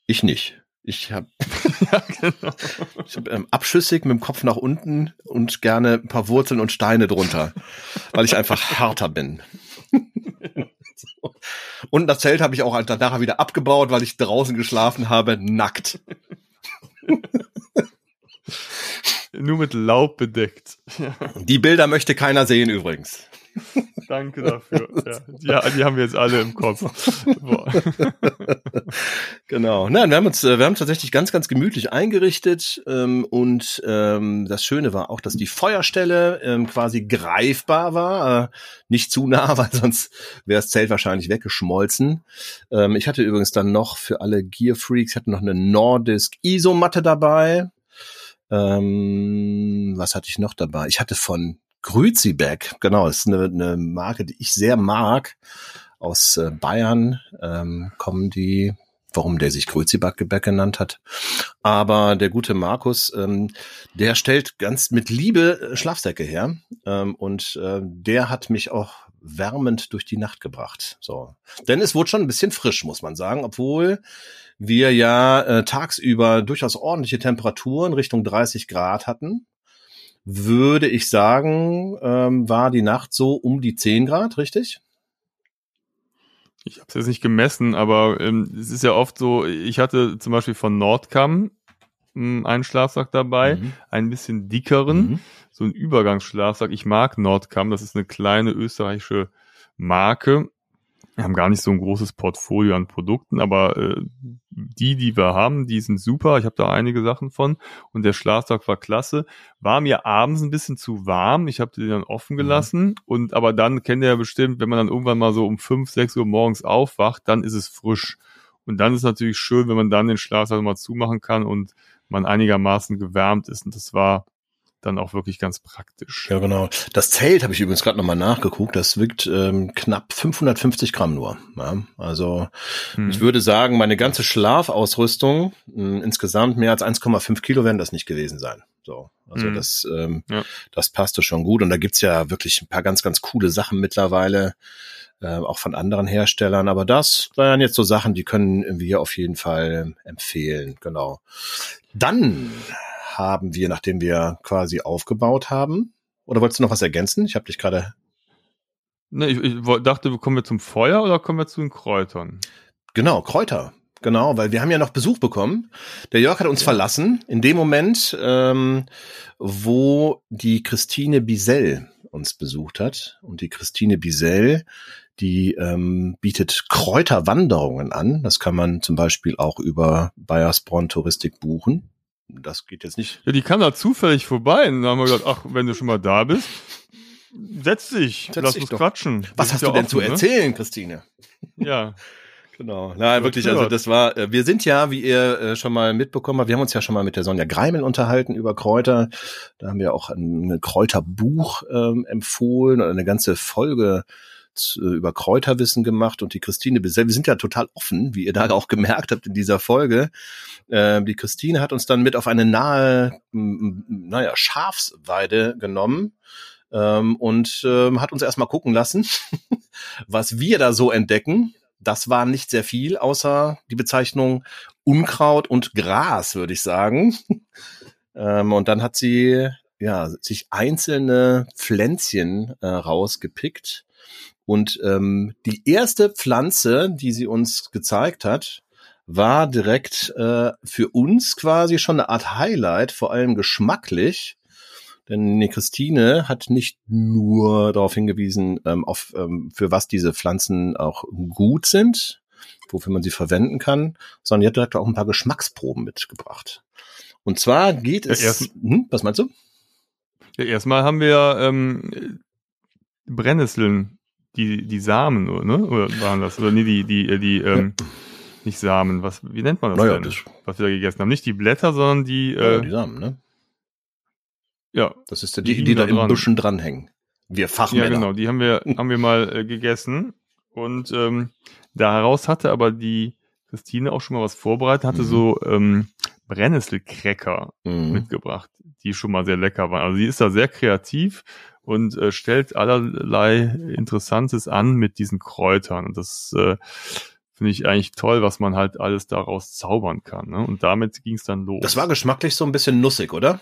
ich nicht. Ich habe ja, genau. ich hab, ähm, abschüssig mit dem Kopf nach unten und gerne ein paar Wurzeln und Steine drunter, weil ich einfach härter bin. Und das Zelt habe ich auch danach wieder abgebaut, weil ich draußen geschlafen habe, nackt. Nur mit Laub bedeckt. Die Bilder möchte keiner sehen übrigens. Danke dafür. Ja, die, die haben wir jetzt alle im Kopf. Boah. Genau. Nein, wir haben uns, äh, wir haben tatsächlich ganz, ganz gemütlich eingerichtet ähm, und ähm, das Schöne war auch, dass die Feuerstelle ähm, quasi greifbar war, äh, nicht zu nah, weil sonst wäre das Zelt wahrscheinlich weggeschmolzen. Ähm, ich hatte übrigens dann noch für alle Gear Freaks, ich hatte noch eine Nordisk Isomatte dabei. Ähm, was hatte ich noch dabei? Ich hatte von Grüzibeck, genau, ist eine, eine Marke, die ich sehr mag. Aus äh, Bayern ähm, kommen die warum der sich Grüzibackgebäck genannt hat. Aber der gute Markus, ähm, der stellt ganz mit Liebe äh, Schlafsäcke her. Ähm, und äh, der hat mich auch wärmend durch die Nacht gebracht. So. Denn es wurde schon ein bisschen frisch, muss man sagen, obwohl wir ja äh, tagsüber durchaus ordentliche Temperaturen Richtung 30 Grad hatten. Würde ich sagen, ähm, war die Nacht so um die 10 Grad, richtig? Ich habe es jetzt nicht gemessen, aber ähm, es ist ja oft so, ich hatte zum Beispiel von Nordcam hm, einen Schlafsack dabei, mhm. ein bisschen dickeren, mhm. so ein Übergangsschlafsack. Ich mag Nordcam, das ist eine kleine österreichische Marke. Wir haben gar nicht so ein großes Portfolio an Produkten, aber äh, die, die wir haben, die sind super. Ich habe da einige Sachen von und der Schlafsack war klasse. War mir abends ein bisschen zu warm. Ich habe den dann offen mhm. gelassen mhm. und aber dann kennt ihr ja bestimmt, wenn man dann irgendwann mal so um fünf, sechs Uhr morgens aufwacht, dann ist es frisch. Und dann ist es natürlich schön, wenn man dann den Schlafsack mal zumachen kann und man einigermaßen gewärmt ist. Und das war dann auch wirklich ganz praktisch. Ja, genau. Das Zelt habe ich übrigens gerade nochmal nachgeguckt. Das wiegt ähm, knapp 550 Gramm nur. Ja, also hm. ich würde sagen, meine ganze Schlafausrüstung mh, hm, insgesamt mehr als 1,5 Kilo werden das nicht gewesen sein. So, also hm. das, ähm, ja. das passte schon gut. Und da gibt's ja wirklich ein paar ganz, ganz coole Sachen mittlerweile. Äh, auch von anderen Herstellern, aber das waren jetzt so Sachen, die können wir auf jeden Fall empfehlen, genau. Dann haben wir, nachdem wir quasi aufgebaut haben? Oder wolltest du noch was ergänzen? Ich habe dich gerade. Ne, ich, ich dachte, kommen wir zum Feuer oder kommen wir zu den Kräutern? Genau, Kräuter. Genau, weil wir haben ja noch Besuch bekommen. Der Jörg hat uns ja. verlassen in dem Moment, ähm, wo die Christine Bisell uns besucht hat. Und die Christine Bisell, die ähm, bietet Kräuterwanderungen an. Das kann man zum Beispiel auch über Bayersbronn Touristik buchen das geht jetzt nicht. Ja, die kam da zufällig vorbei und dann haben wir gesagt, ach, wenn du schon mal da bist, setz dich, setz lass dich uns doch. quatschen. Was hast du denn offen, zu ne? erzählen, ne? Christine? Ja. Genau. Na, wirklich, also das war, äh, wir sind ja, wie ihr äh, schon mal mitbekommen habt, wir haben uns ja schon mal mit der Sonja Greimel unterhalten über Kräuter. Da haben wir auch ein Kräuterbuch ähm, empfohlen und eine ganze Folge äh, über Kräuterwissen gemacht und die Christine Wir sind ja total offen, wie ihr da auch gemerkt habt in dieser Folge. Äh, die Christine hat uns dann mit auf eine nahe, naja, Schafsweide genommen ähm, und ähm, hat uns erstmal gucken lassen, was wir da so entdecken. Das war nicht sehr viel, außer die Bezeichnung Unkraut und Gras, würde ich sagen. ähm, und dann hat sie ja sich einzelne Pflänzchen äh, rausgepickt und ähm, die erste Pflanze, die sie uns gezeigt hat, war direkt äh, für uns quasi schon eine Art Highlight, vor allem geschmacklich. Denn die Christine hat nicht nur darauf hingewiesen, ähm, auf, ähm, für was diese Pflanzen auch gut sind, wofür man sie verwenden kann, sondern die hat direkt auch ein paar Geschmacksproben mitgebracht. Und zwar geht es. Ja, hm, was meinst du? Ja, erstmal haben wir ähm, Brennnesseln die, die Samen, ne? Oder waren das? Oder nee, die, die, äh, die, ähm, nicht Samen, was, wie nennt man das naja, denn? Das was wir da gegessen haben. Nicht die Blätter, sondern die, äh, ja, die Samen, ne? Ja. Das ist der, die, die, die da, da im Büschen dranhängen. Wir Fachmänner. Ja, genau, die haben wir, haben wir mal äh, gegessen. Und ähm, daraus hatte aber die Christine auch schon mal was vorbereitet, hatte mhm. so ähm, Brennnesselcracker mhm. mitgebracht, die schon mal sehr lecker waren. Also sie ist da sehr kreativ und äh, stellt allerlei Interessantes an mit diesen Kräutern. Und das äh, finde ich eigentlich toll, was man halt alles daraus zaubern kann. Ne? Und damit ging es dann los. Das war geschmacklich so ein bisschen nussig, oder?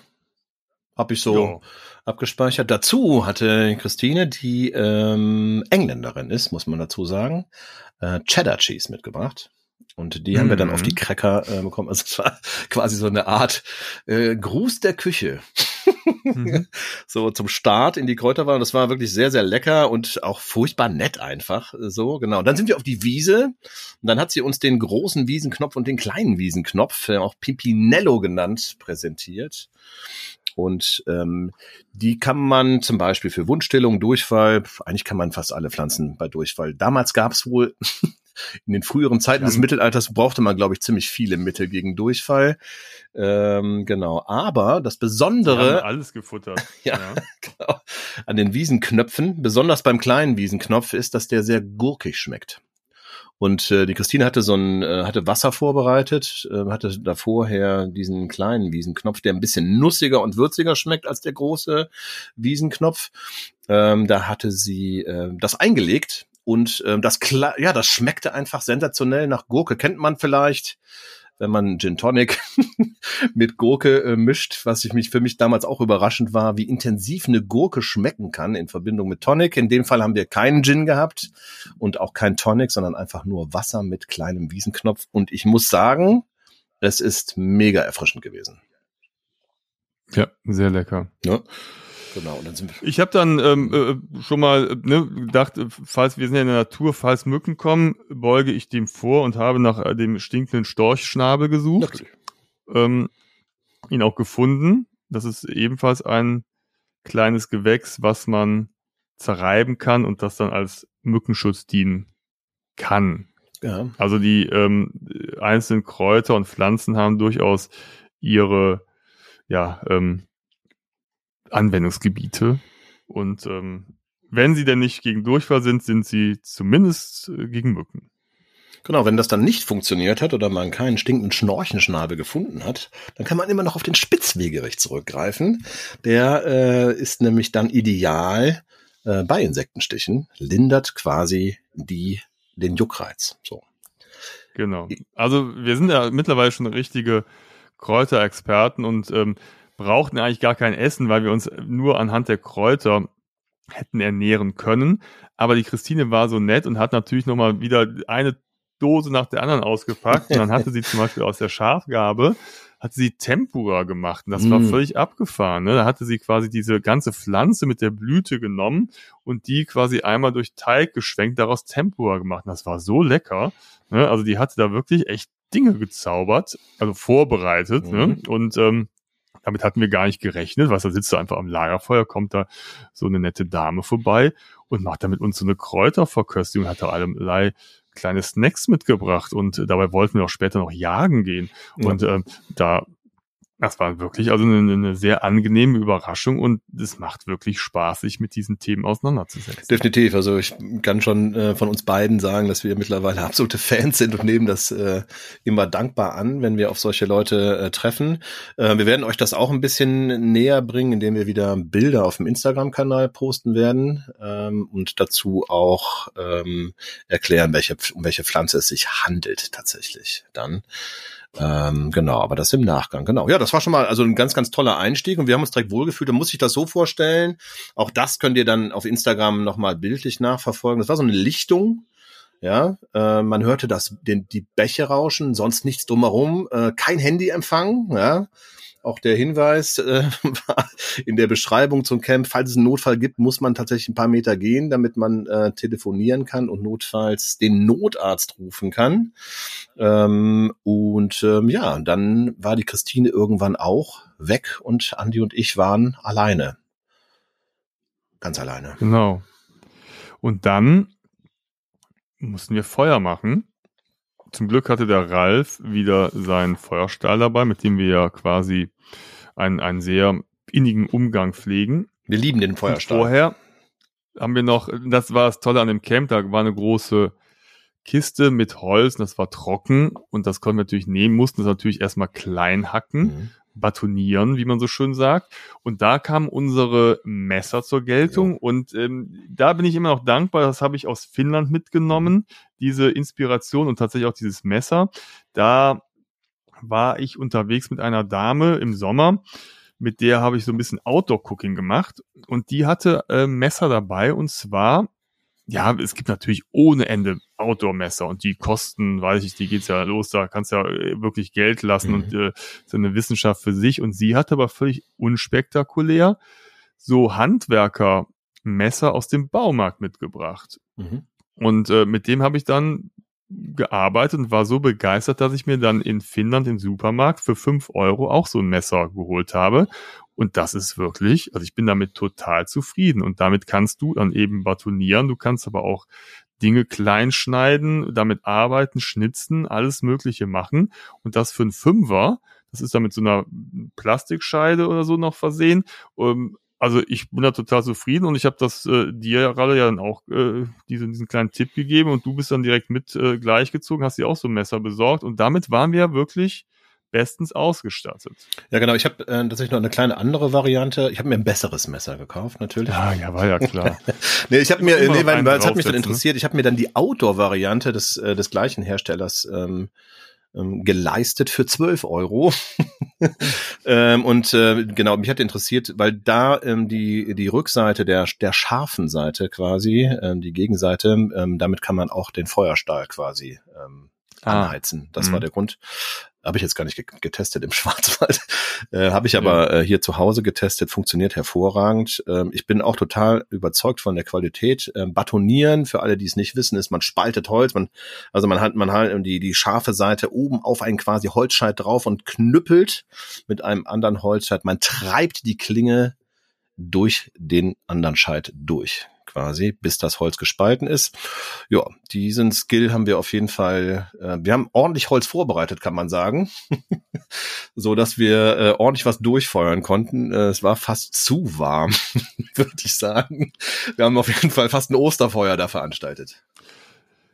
Hab ich so jo. abgespeichert. Dazu hatte Christine, die ähm, Engländerin ist, muss man dazu sagen, äh, Cheddar Cheese mitgebracht. Und die mhm. haben wir dann auf die mhm. Cracker äh, bekommen. Also es war quasi so eine Art äh, Gruß der Küche mhm. so zum Start in die Kräuterwahl. Das war wirklich sehr, sehr lecker und auch furchtbar nett einfach. So, genau. Und dann sind wir auf die Wiese und dann hat sie uns den großen Wiesenknopf und den kleinen Wiesenknopf, äh, auch Pimpinello genannt, präsentiert. Und ähm, die kann man zum Beispiel für Wundstillung, Durchfall, eigentlich kann man fast alle Pflanzen bei Durchfall. Damals gab es wohl in den früheren Zeiten ja. des Mittelalters brauchte man, glaube ich, ziemlich viele Mittel gegen Durchfall. Ähm, genau. Aber das Besondere. alles gefuttert. ja, ja. Genau, an den Wiesenknöpfen, besonders beim kleinen Wiesenknopf, ist, dass der sehr gurkig schmeckt. Und äh, die Christine hatte so ein, äh, hatte Wasser vorbereitet, äh, hatte da vorher diesen kleinen Wiesenknopf, der ein bisschen nussiger und würziger schmeckt als der große Wiesenknopf. Ähm, da hatte sie äh, das eingelegt und ähm, das klar, ja, das schmeckte einfach sensationell nach Gurke. Kennt man vielleicht? wenn man Gin Tonic mit Gurke äh, mischt, was ich mich für mich damals auch überraschend war, wie intensiv eine Gurke schmecken kann in Verbindung mit Tonic. In dem Fall haben wir keinen Gin gehabt und auch kein Tonic, sondern einfach nur Wasser mit kleinem Wiesenknopf. Und ich muss sagen, es ist mega erfrischend gewesen. Ja, sehr lecker. Ja. Genau, und dann sind wir ich habe dann ähm, äh, schon mal äh, ne, gedacht, äh, falls wir sind ja in der Natur, falls Mücken kommen, beuge ich dem vor und habe nach äh, dem stinkenden Storchschnabel gesucht. Ähm, ihn auch gefunden. Das ist ebenfalls ein kleines Gewächs, was man zerreiben kann und das dann als Mückenschutz dienen kann. Ja. Also die ähm, einzelnen Kräuter und Pflanzen haben durchaus ihre ja, ähm, Anwendungsgebiete. Und ähm, wenn sie denn nicht gegen Durchfall sind, sind sie zumindest äh, gegen Mücken. Genau, wenn das dann nicht funktioniert hat oder man keinen stinkenden Schnorchenschnabel gefunden hat, dann kann man immer noch auf den Spitzwegerich zurückgreifen. Der äh, ist nämlich dann ideal äh, bei Insektenstichen, lindert quasi die den Juckreiz. So. Genau. Also wir sind ja mittlerweile schon richtige Kräuterexperten und ähm, brauchten eigentlich gar kein Essen, weil wir uns nur anhand der Kräuter hätten ernähren können. Aber die Christine war so nett und hat natürlich nochmal wieder eine Dose nach der anderen ausgepackt. Und dann hatte sie zum Beispiel aus der Schafgabe, hat sie Tempura gemacht. Und das mm. war völlig abgefahren. Ne? Da hatte sie quasi diese ganze Pflanze mit der Blüte genommen und die quasi einmal durch Teig geschwenkt, daraus Tempura gemacht. Und das war so lecker. Ne? Also die hatte da wirklich echt Dinge gezaubert, also vorbereitet. Ne? Mhm. Ne? Und ähm, damit hatten wir gar nicht gerechnet, was da sitzt du einfach am Lagerfeuer, kommt da so eine nette Dame vorbei und macht da mit uns so eine Kräuterverköstigung, hat da allerlei kleine Snacks mitgebracht und dabei wollten wir auch später noch jagen gehen. Ja. Und äh, da das war wirklich also eine, eine, sehr angenehme Überraschung und es macht wirklich Spaß, sich mit diesen Themen auseinanderzusetzen. Definitiv. Also ich kann schon äh, von uns beiden sagen, dass wir mittlerweile absolute Fans sind und nehmen das äh, immer dankbar an, wenn wir auf solche Leute äh, treffen. Äh, wir werden euch das auch ein bisschen näher bringen, indem wir wieder Bilder auf dem Instagram-Kanal posten werden ähm, und dazu auch ähm, erklären, welche, um welche Pflanze es sich handelt tatsächlich dann. Ähm, genau, aber das im Nachgang. Genau. Ja, das war schon mal also ein ganz, ganz toller Einstieg und wir haben uns direkt wohlgefühlt. Da muss ich das so vorstellen. Auch das könnt ihr dann auf Instagram nochmal bildlich nachverfolgen. Das war so eine Lichtung. Ja, äh, man hörte das, den, die Bäche rauschen, sonst nichts drumherum, äh, kein Handyempfang, ja. Auch der Hinweis äh, war in der Beschreibung zum Camp, falls es einen Notfall gibt, muss man tatsächlich ein paar Meter gehen, damit man äh, telefonieren kann und notfalls den Notarzt rufen kann. Ähm, und ähm, ja, dann war die Christine irgendwann auch weg und Andi und ich waren alleine. Ganz alleine. Genau. Und dann mussten wir Feuer machen. Zum Glück hatte der Ralf wieder seinen Feuerstahl dabei, mit dem wir ja quasi einen, einen sehr innigen Umgang pflegen. Wir lieben den Feuerstahl. Und vorher haben wir noch, das war das Tolle an dem Camp, da war eine große Kiste mit Holz, das war trocken und das konnten wir natürlich nehmen, mussten es natürlich erstmal klein hacken, mhm. batonieren, wie man so schön sagt. Und da kamen unsere Messer zur Geltung ja. und ähm, da bin ich immer noch dankbar, das habe ich aus Finnland mitgenommen, mhm. Diese Inspiration und tatsächlich auch dieses Messer. Da war ich unterwegs mit einer Dame im Sommer, mit der habe ich so ein bisschen Outdoor-Cooking gemacht und die hatte äh, Messer dabei und zwar, ja, es gibt natürlich ohne Ende Outdoor-Messer und die kosten, weiß ich, die geht's ja los, da kannst du ja äh, wirklich Geld lassen mhm. und äh, so eine Wissenschaft für sich und sie hatte aber völlig unspektakulär so Handwerker-Messer aus dem Baumarkt mitgebracht. Mhm. Und äh, mit dem habe ich dann gearbeitet und war so begeistert, dass ich mir dann in Finnland im Supermarkt für fünf Euro auch so ein Messer geholt habe. Und das ist wirklich, also ich bin damit total zufrieden. Und damit kannst du dann eben batonieren. Du kannst aber auch Dinge klein schneiden, damit arbeiten, schnitzen, alles Mögliche machen. Und das für einen Fünfer, das ist dann mit so einer Plastikscheide oder so noch versehen. Ähm, also ich bin da total zufrieden und ich habe das äh, dir gerade ja dann auch äh, diesen, diesen kleinen Tipp gegeben und du bist dann direkt mit äh, gleichgezogen, hast dir auch so ein Messer besorgt und damit waren wir wirklich bestens ausgestattet. Ja, genau. Ich habe äh, tatsächlich noch eine kleine andere Variante. Ich habe mir ein besseres Messer gekauft, natürlich. Ja, ja, war ja klar. nee, ich habe mir, nee, weil, weil es hat mich dann interessiert. Ich habe mir dann die Outdoor-Variante des äh, des gleichen Herstellers ähm, ähm, geleistet für 12 Euro. ähm, und äh, genau, mich hat interessiert, weil da ähm, die, die Rückseite der, der scharfen Seite quasi, ähm, die Gegenseite, ähm, damit kann man auch den Feuerstahl quasi ähm, ah. anheizen. Das mhm. war der Grund. Habe ich jetzt gar nicht getestet im Schwarzwald. Äh, Habe ich aber äh, hier zu Hause getestet, funktioniert hervorragend. Ähm, ich bin auch total überzeugt von der Qualität. Ähm, Batonieren, für alle, die es nicht wissen, ist, man spaltet Holz, man, also man hat man halt die, die scharfe Seite oben auf einen quasi Holzscheit drauf und knüppelt mit einem anderen Holzscheit. Man treibt die Klinge durch den anderen Scheit durch quasi, bis das Holz gespalten ist. Ja, diesen Skill haben wir auf jeden Fall, äh, wir haben ordentlich Holz vorbereitet, kann man sagen, so dass wir äh, ordentlich was durchfeuern konnten. Äh, es war fast zu warm, würde ich sagen. Wir haben auf jeden Fall fast ein Osterfeuer da veranstaltet.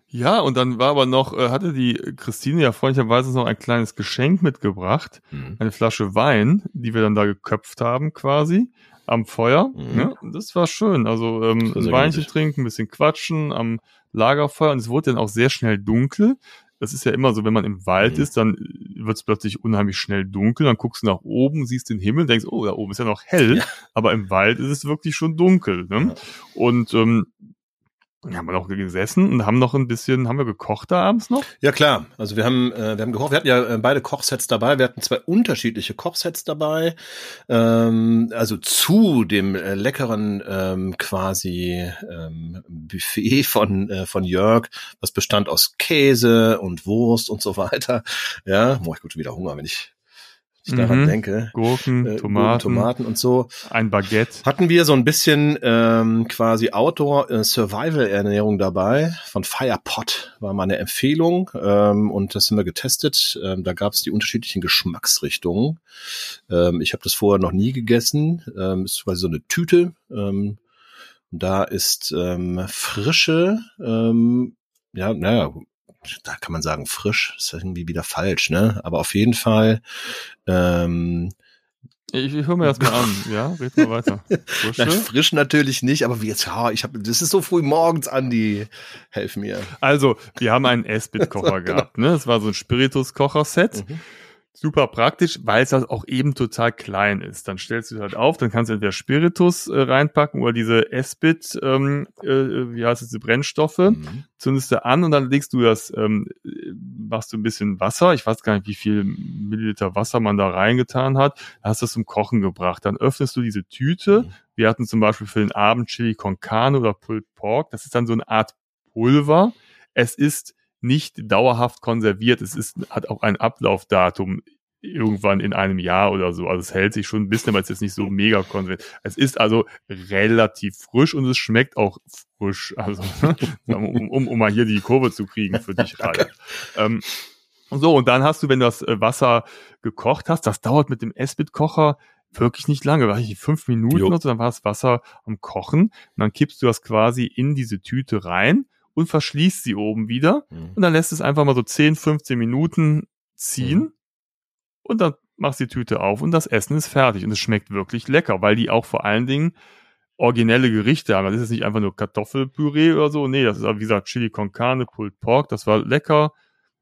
Ja, und dann war aber noch, äh, hatte die Christine ja freundlicherweise noch ein kleines Geschenk mitgebracht, mhm. eine Flasche Wein, die wir dann da geköpft haben quasi am Feuer. Mhm. Ne? Das war schön. Also ähm, ein Weinchen trinken, ein bisschen quatschen am Lagerfeuer und es wurde dann auch sehr schnell dunkel. Das ist ja immer so, wenn man im Wald mhm. ist, dann wird es plötzlich unheimlich schnell dunkel. Dann guckst du nach oben, siehst den Himmel, denkst, oh, da oben ist ja noch hell. Ja. Aber im Wald ist es wirklich schon dunkel. Ne? Ja. Und ähm, wir haben noch gesessen und haben noch ein bisschen, haben wir gekocht da abends noch? Ja klar, also wir haben, äh, wir haben gekocht. Wir hatten ja äh, beide Kochsets dabei. Wir hatten zwei unterschiedliche Kochsets dabei. Ähm, also zu dem äh, leckeren ähm, quasi ähm, Buffet von äh, von Jörg, was bestand aus Käse und Wurst und so weiter. Ja, boah, ich gut wieder Hunger, wenn ich ich daran mhm. denke. Gurken, äh, Tomaten, Tomaten und so. Ein Baguette. Hatten wir so ein bisschen ähm, quasi Outdoor-Survival-Ernährung äh, dabei. Von Firepot war mal eine Empfehlung ähm, und das haben wir getestet. Ähm, da gab es die unterschiedlichen Geschmacksrichtungen. Ähm, ich habe das vorher noch nie gegessen. Ähm, ist quasi so eine Tüte. Ähm, da ist ähm, frische, ähm, ja, naja, da kann man sagen, frisch, ist irgendwie wieder falsch, ne? Aber auf jeden Fall, ähm, ich, ich höre mir das mal an, ja, red mal weiter. Nein, frisch natürlich nicht, aber wie jetzt, ja, ich habe, das ist so früh morgens, Andi, helf mir. Also, wir haben einen S-Bit-Kocher genau. gehabt, ne? Das war so ein Spiritus-Kocher-Set. Mhm super praktisch, weil es halt auch eben total klein ist. Dann stellst du es halt auf, dann kannst du entweder Spiritus äh, reinpacken oder diese S-Bit, ähm, äh, wie heißt es, diese Brennstoffe, mhm. zündest du an und dann legst du das, ähm, machst du ein bisschen Wasser, ich weiß gar nicht, wie viel Milliliter Wasser man da reingetan hat, hast du das zum Kochen gebracht. Dann öffnest du diese Tüte, mhm. wir hatten zum Beispiel für den Abend Chili con Carne oder Pulled Pork, das ist dann so eine Art Pulver. Es ist nicht dauerhaft konserviert. Es ist, hat auch ein Ablaufdatum irgendwann in einem Jahr oder so. Also es hält sich schon ein bisschen, aber es ist jetzt nicht so mega konserviert. Es ist also relativ frisch und es schmeckt auch frisch. Also um, um, um mal hier die Kurve zu kriegen für dich, Ralf. Ähm, so, und dann hast du, wenn du das äh, Wasser gekocht hast, das dauert mit dem Esbit-Kocher wirklich nicht lange, war ich fünf Minuten jo. oder so, dann war das Wasser am Kochen. Und dann kippst du das quasi in diese Tüte rein und verschließt sie oben wieder. Mhm. Und dann lässt es einfach mal so 10, 15 Minuten ziehen. Mhm. Und dann machst du die Tüte auf und das Essen ist fertig. Und es schmeckt wirklich lecker, weil die auch vor allen Dingen originelle Gerichte haben. Das ist jetzt nicht einfach nur Kartoffelpüree oder so. Nee, das ist, wie gesagt, Chili con Carne, Pulled Pork. Das war lecker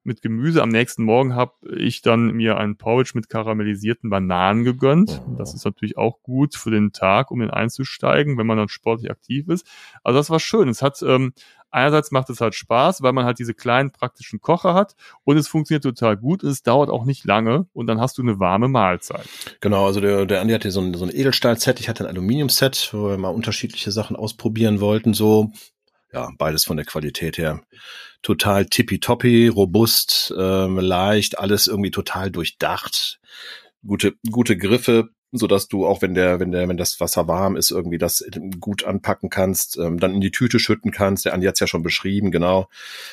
mit Gemüse. Am nächsten Morgen habe ich dann mir einen Porridge mit karamellisierten Bananen gegönnt. Das ist natürlich auch gut für den Tag, um ihn einzusteigen, wenn man dann sportlich aktiv ist. Also das war schön. Es hat ähm, einerseits macht es halt Spaß, weil man halt diese kleinen praktischen Kocher hat und es funktioniert total gut und es dauert auch nicht lange und dann hast du eine warme Mahlzeit. Genau, also der, der Andi hatte so ein, so ein Edelstahl-Set, ich hatte ein Aluminium-Set, wo wir mal unterschiedliche Sachen ausprobieren wollten, so ja, beides von der Qualität her total tippitoppi, robust, ähm, leicht, alles irgendwie total durchdacht. Gute, gute Griffe, so dass du auch wenn der wenn der wenn das Wasser warm ist irgendwie das gut anpacken kannst ähm, dann in die Tüte schütten kannst der Andi hat's ja schon beschrieben genau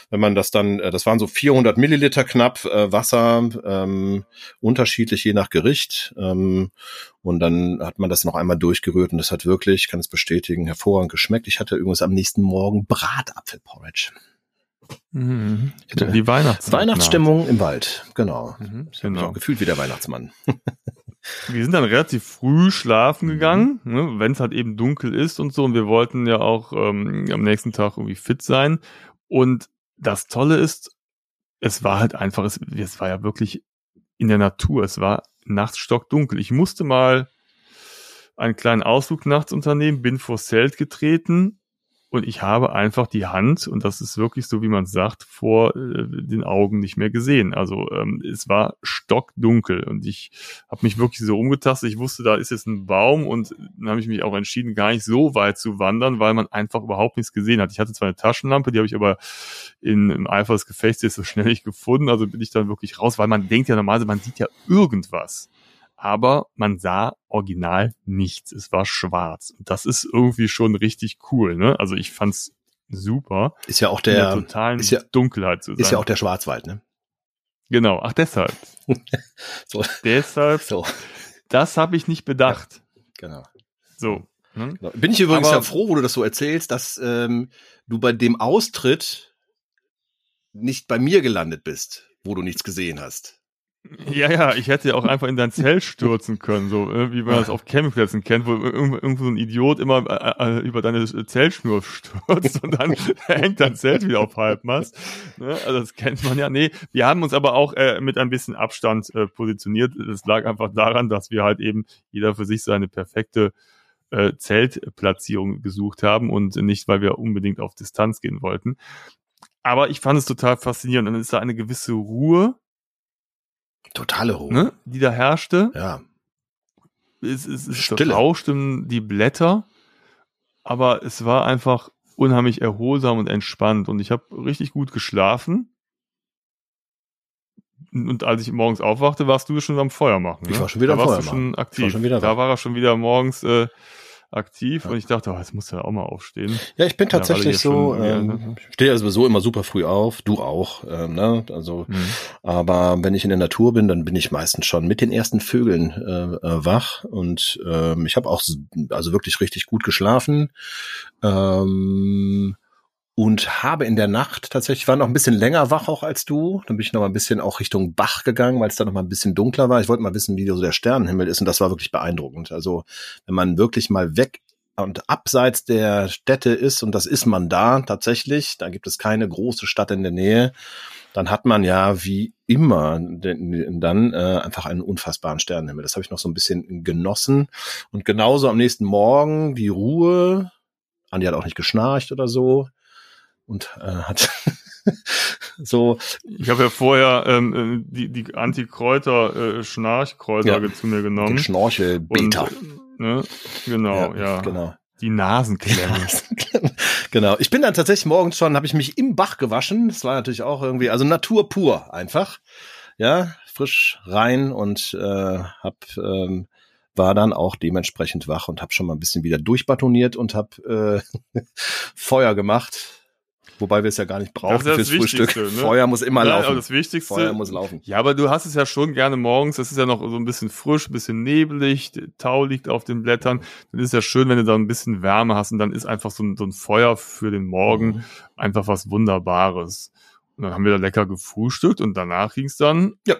wenn man das dann äh, das waren so 400 Milliliter knapp äh, Wasser ähm, unterschiedlich je nach Gericht ähm, und dann hat man das noch einmal durchgerührt und das hat wirklich kann es bestätigen hervorragend geschmeckt ich hatte übrigens am nächsten Morgen Bratapfelporridge Mhm. Die Weihnachts Weihnachtsstimmung im Wald, genau. Mhm, Ich genau. gefühlt wie der Weihnachtsmann. wir sind dann relativ früh schlafen gegangen, ne, wenn es halt eben dunkel ist und so. Und wir wollten ja auch ähm, am nächsten Tag irgendwie fit sein. Und das Tolle ist, es war halt einfach, es, es war ja wirklich in der Natur. Es war nachts stockdunkel. Ich musste mal einen kleinen Ausflug nachts unternehmen, bin vors Zelt getreten und ich habe einfach die Hand, und das ist wirklich so, wie man sagt, vor äh, den Augen nicht mehr gesehen. Also ähm, es war stockdunkel und ich habe mich wirklich so umgetastet. Ich wusste, da ist jetzt ein Baum und dann habe ich mich auch entschieden, gar nicht so weit zu wandern, weil man einfach überhaupt nichts gesehen hat. Ich hatte zwar eine Taschenlampe, die habe ich aber in, im Eifer des Gefechts jetzt so schnell nicht gefunden. Also bin ich dann wirklich raus, weil man denkt ja normalerweise, man sieht ja irgendwas aber man sah original nichts. Es war schwarz. Und das ist irgendwie schon richtig cool, ne? Also ich fand's super. Ist ja auch der, der totalen ist ja, Dunkelheit zu sein. Ist ja auch der Schwarzwald, ne? Genau, ach deshalb. so. Deshalb. So. Das habe ich nicht bedacht. Ja, genau. So. Genau. Bin ich übrigens aber, ja froh, wo du das so erzählst, dass ähm, du bei dem Austritt nicht bei mir gelandet bist, wo du nichts gesehen hast. Ja, ja, ich hätte ja auch einfach in dein Zelt stürzen können, so äh, wie man das auf Campingplätzen kennt, wo irgendwo so ein Idiot immer äh, äh, über deine Zeltschnur stürzt und dann hängt dein Zelt wieder auf Halbmast. Ne? Also das kennt man ja. Nee, wir haben uns aber auch äh, mit ein bisschen Abstand äh, positioniert. Das lag einfach daran, dass wir halt eben jeder für sich seine perfekte äh, Zeltplatzierung gesucht haben und nicht, weil wir unbedingt auf Distanz gehen wollten. Aber ich fand es total faszinierend. Dann ist da eine gewisse Ruhe Totale Ruhe. Ne, die da herrschte. Ja. Es, es, es rauschten die Blätter, aber es war einfach unheimlich erholsam und entspannt und ich habe richtig gut geschlafen. Und als ich morgens aufwachte, warst du schon am Feuer machen. Ne? Ich war schon wieder da am Feuer machen. Aktiv. war schon wieder da war er schon wieder morgens äh, aktiv ja. und ich dachte, oh, jetzt muss er auch mal aufstehen. Ja, ich bin tatsächlich ja, so, schon, ähm, ja, stehe ja sowieso immer super früh auf, du auch, ähm, ne? Also, mhm. aber wenn ich in der Natur bin, dann bin ich meistens schon mit den ersten Vögeln äh, äh, wach und ähm, ich habe auch also wirklich richtig gut geschlafen. Ähm, und habe in der Nacht tatsächlich, war noch ein bisschen länger wach auch als du. Dann bin ich noch mal ein bisschen auch Richtung Bach gegangen, weil es da noch mal ein bisschen dunkler war. Ich wollte mal wissen, wie so der Sternenhimmel ist und das war wirklich beeindruckend. Also wenn man wirklich mal weg und abseits der Städte ist und das ist man da tatsächlich, da gibt es keine große Stadt in der Nähe, dann hat man ja wie immer dann äh, einfach einen unfassbaren Sternenhimmel. Das habe ich noch so ein bisschen genossen und genauso am nächsten Morgen die Ruhe. Andi hat auch nicht geschnarcht oder so und äh, hat so. Ich habe ja vorher ähm, äh, die, die Antikräuter, äh, Schnarchkräuter ja, zu mir genommen. Schnorchel, Beta. Und, ne? Genau, ja, ja. Genau. Die Nasenklemme. genau. Ich bin dann tatsächlich morgens schon, habe ich mich im Bach gewaschen. Das war natürlich auch irgendwie, also Natur pur einfach. Ja, frisch rein und äh, hab ähm, war dann auch dementsprechend wach und habe schon mal ein bisschen wieder durchbatoniert und habe äh, Feuer gemacht Wobei wir es ja gar nicht brauchen fürs Frühstück. Ne? Feuer muss immer ja, laufen. das Wichtigste. Feuer muss laufen. Ja, aber du hast es ja schon gerne morgens. Das ist ja noch so ein bisschen frisch, ein bisschen nebelig. Tau liegt auf den Blättern. Dann ist ja schön, wenn du da ein bisschen Wärme hast und dann ist einfach so ein, so ein Feuer für den Morgen mhm. einfach was Wunderbares. Und dann haben wir da lecker gefrühstückt und danach ging es dann ja.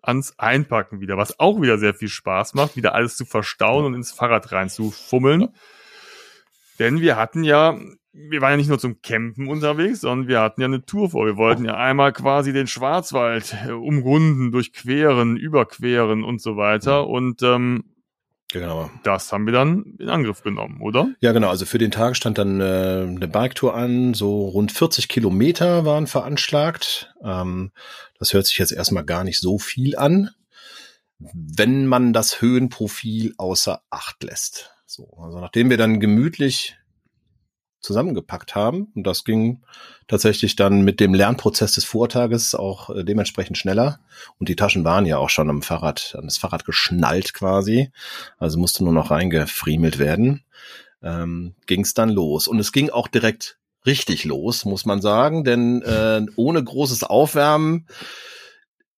ans Einpacken wieder, was auch wieder sehr viel Spaß macht, wieder alles zu verstauen ja. und ins Fahrrad reinzufummeln. Ja. Denn wir hatten ja wir waren ja nicht nur zum Campen unterwegs, sondern wir hatten ja eine Tour vor. Wir wollten ja einmal quasi den Schwarzwald äh, umrunden, durchqueren, überqueren und so weiter. Und ähm, Genau. Das haben wir dann in Angriff genommen, oder? Ja, genau. Also für den Tag stand dann äh, eine Biketour an. So rund 40 Kilometer waren veranschlagt. Ähm, das hört sich jetzt erstmal gar nicht so viel an, wenn man das Höhenprofil außer Acht lässt. So, also nachdem wir dann gemütlich zusammengepackt haben. Und das ging tatsächlich dann mit dem Lernprozess des Vortages auch äh, dementsprechend schneller. Und die Taschen waren ja auch schon am Fahrrad, an das Fahrrad geschnallt quasi. Also musste nur noch reingefriemelt werden. Ähm, ging es dann los. Und es ging auch direkt richtig los, muss man sagen. Denn äh, ohne großes Aufwärmen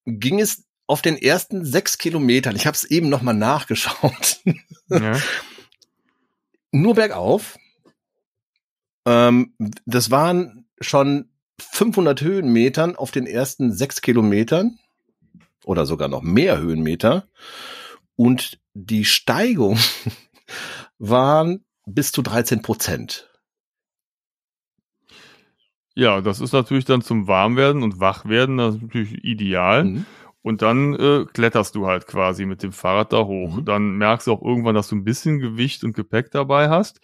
ging es auf den ersten sechs Kilometern, ich habe es eben noch mal nachgeschaut, ja. nur bergauf. Ähm, das waren schon 500 Höhenmetern auf den ersten sechs Kilometern oder sogar noch mehr Höhenmeter. Und die Steigung waren bis zu 13 Prozent. Ja, das ist natürlich dann zum Warmwerden und Wachwerden das ist natürlich ideal. Mhm. Und dann äh, kletterst du halt quasi mit dem Fahrrad da hoch. Mhm. Dann merkst du auch irgendwann, dass du ein bisschen Gewicht und Gepäck dabei hast.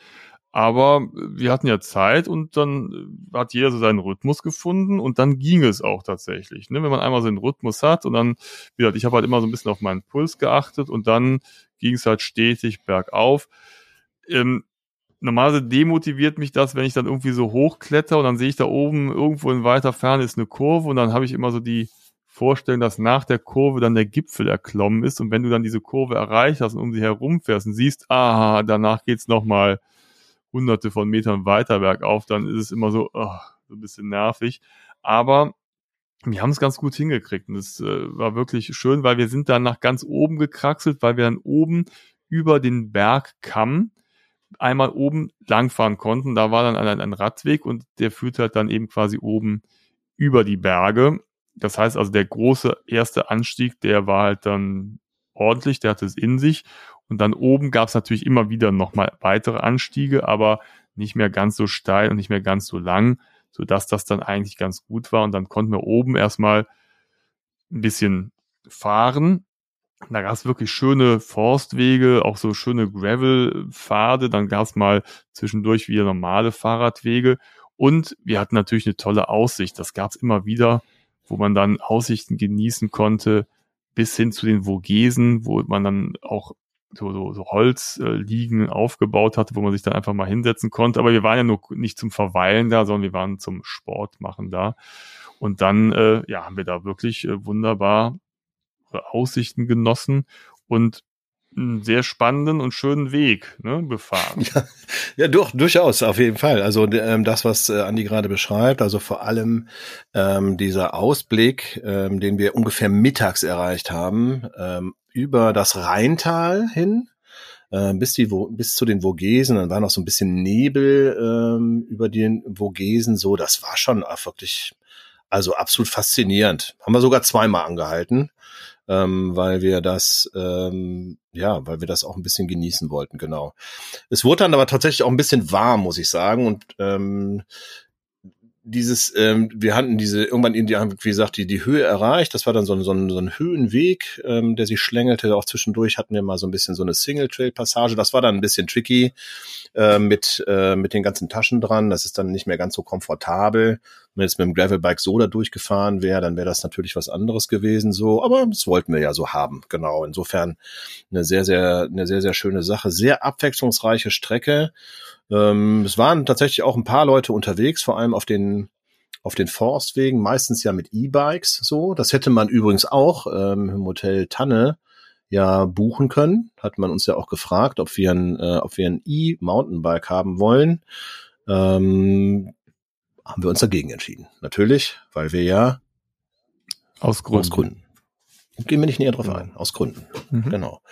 Aber wir hatten ja Zeit und dann äh, hat jeder so seinen Rhythmus gefunden und dann ging es auch tatsächlich. Ne? Wenn man einmal so einen Rhythmus hat und dann, wie gesagt, ich habe halt immer so ein bisschen auf meinen Puls geachtet und dann ging es halt stetig bergauf. Ähm, normalerweise demotiviert mich das, wenn ich dann irgendwie so hochkletter und dann sehe ich da oben irgendwo in weiter Ferne ist eine Kurve und dann habe ich immer so die vorstellen, dass nach der Kurve dann der Gipfel erklommen ist und wenn du dann diese Kurve erreicht hast und um sie herumfährst und siehst, ah, danach geht's nochmal hunderte von Metern weiter bergauf, dann ist es immer so, oh, so ein bisschen nervig. Aber wir haben es ganz gut hingekriegt und es äh, war wirklich schön, weil wir sind dann nach ganz oben gekraxelt, weil wir dann oben über den Bergkamm einmal oben langfahren konnten. Da war dann ein, ein Radweg und der führt halt dann eben quasi oben über die Berge das heißt also, der große erste Anstieg, der war halt dann ordentlich, der hatte es in sich. Und dann oben gab es natürlich immer wieder nochmal weitere Anstiege, aber nicht mehr ganz so steil und nicht mehr ganz so lang, sodass das dann eigentlich ganz gut war. Und dann konnten wir oben erstmal ein bisschen fahren. Da gab es wirklich schöne Forstwege, auch so schöne Gravel-Pfade. Dann gab es mal zwischendurch wieder normale Fahrradwege. Und wir hatten natürlich eine tolle Aussicht. Das gab es immer wieder wo man dann Aussichten genießen konnte, bis hin zu den Vogesen, wo man dann auch so, so, so Holzliegen äh, aufgebaut hatte, wo man sich dann einfach mal hinsetzen konnte. Aber wir waren ja nur nicht zum Verweilen da, sondern wir waren zum Sport machen da. Und dann äh, ja, haben wir da wirklich äh, wunderbar Aussichten genossen. Und einen sehr spannenden und schönen Weg ne, befahren. Ja, ja durch, durchaus, auf jeden Fall. Also ähm, das, was äh, Andi gerade beschreibt, also vor allem ähm, dieser Ausblick, ähm, den wir ungefähr mittags erreicht haben, ähm, über das Rheintal hin, äh, bis, die, bis zu den Vogesen, dann war noch so ein bisschen Nebel ähm, über den Vogesen, so, das war schon wirklich, also absolut faszinierend. Haben wir sogar zweimal angehalten ähm, weil wir das, ähm, ja, weil wir das auch ein bisschen genießen wollten, genau. Es wurde dann aber tatsächlich auch ein bisschen warm, muss ich sagen. Und ähm, dieses, ähm, wir hatten diese, irgendwann in die, wie gesagt, die, die Höhe erreicht. Das war dann so ein, so ein, so ein Höhenweg, ähm, der sich schlängelte. Auch zwischendurch hatten wir mal so ein bisschen so eine Single-Trail-Passage. Das war dann ein bisschen tricky äh, mit, äh, mit den ganzen Taschen dran. Das ist dann nicht mehr ganz so komfortabel. Wenn jetzt mit dem Gravelbike so da durchgefahren wäre, dann wäre das natürlich was anderes gewesen so. Aber das wollten wir ja so haben. Genau. Insofern eine sehr, sehr, eine sehr, sehr schöne Sache. Sehr abwechslungsreiche Strecke. Ähm, es waren tatsächlich auch ein paar Leute unterwegs, vor allem auf den auf den Forstwegen, meistens ja mit E-Bikes so. Das hätte man übrigens auch ähm, im Hotel Tanne ja buchen können. Hat man uns ja auch gefragt, ob wir ein, äh, ob wir ein E-Mountainbike haben wollen. Ähm, haben wir uns dagegen entschieden. Natürlich, weil wir ja aus Gründen. Aus Gründen. Gehen wir nicht näher drauf ein. Aus Gründen. Mhm. Genau.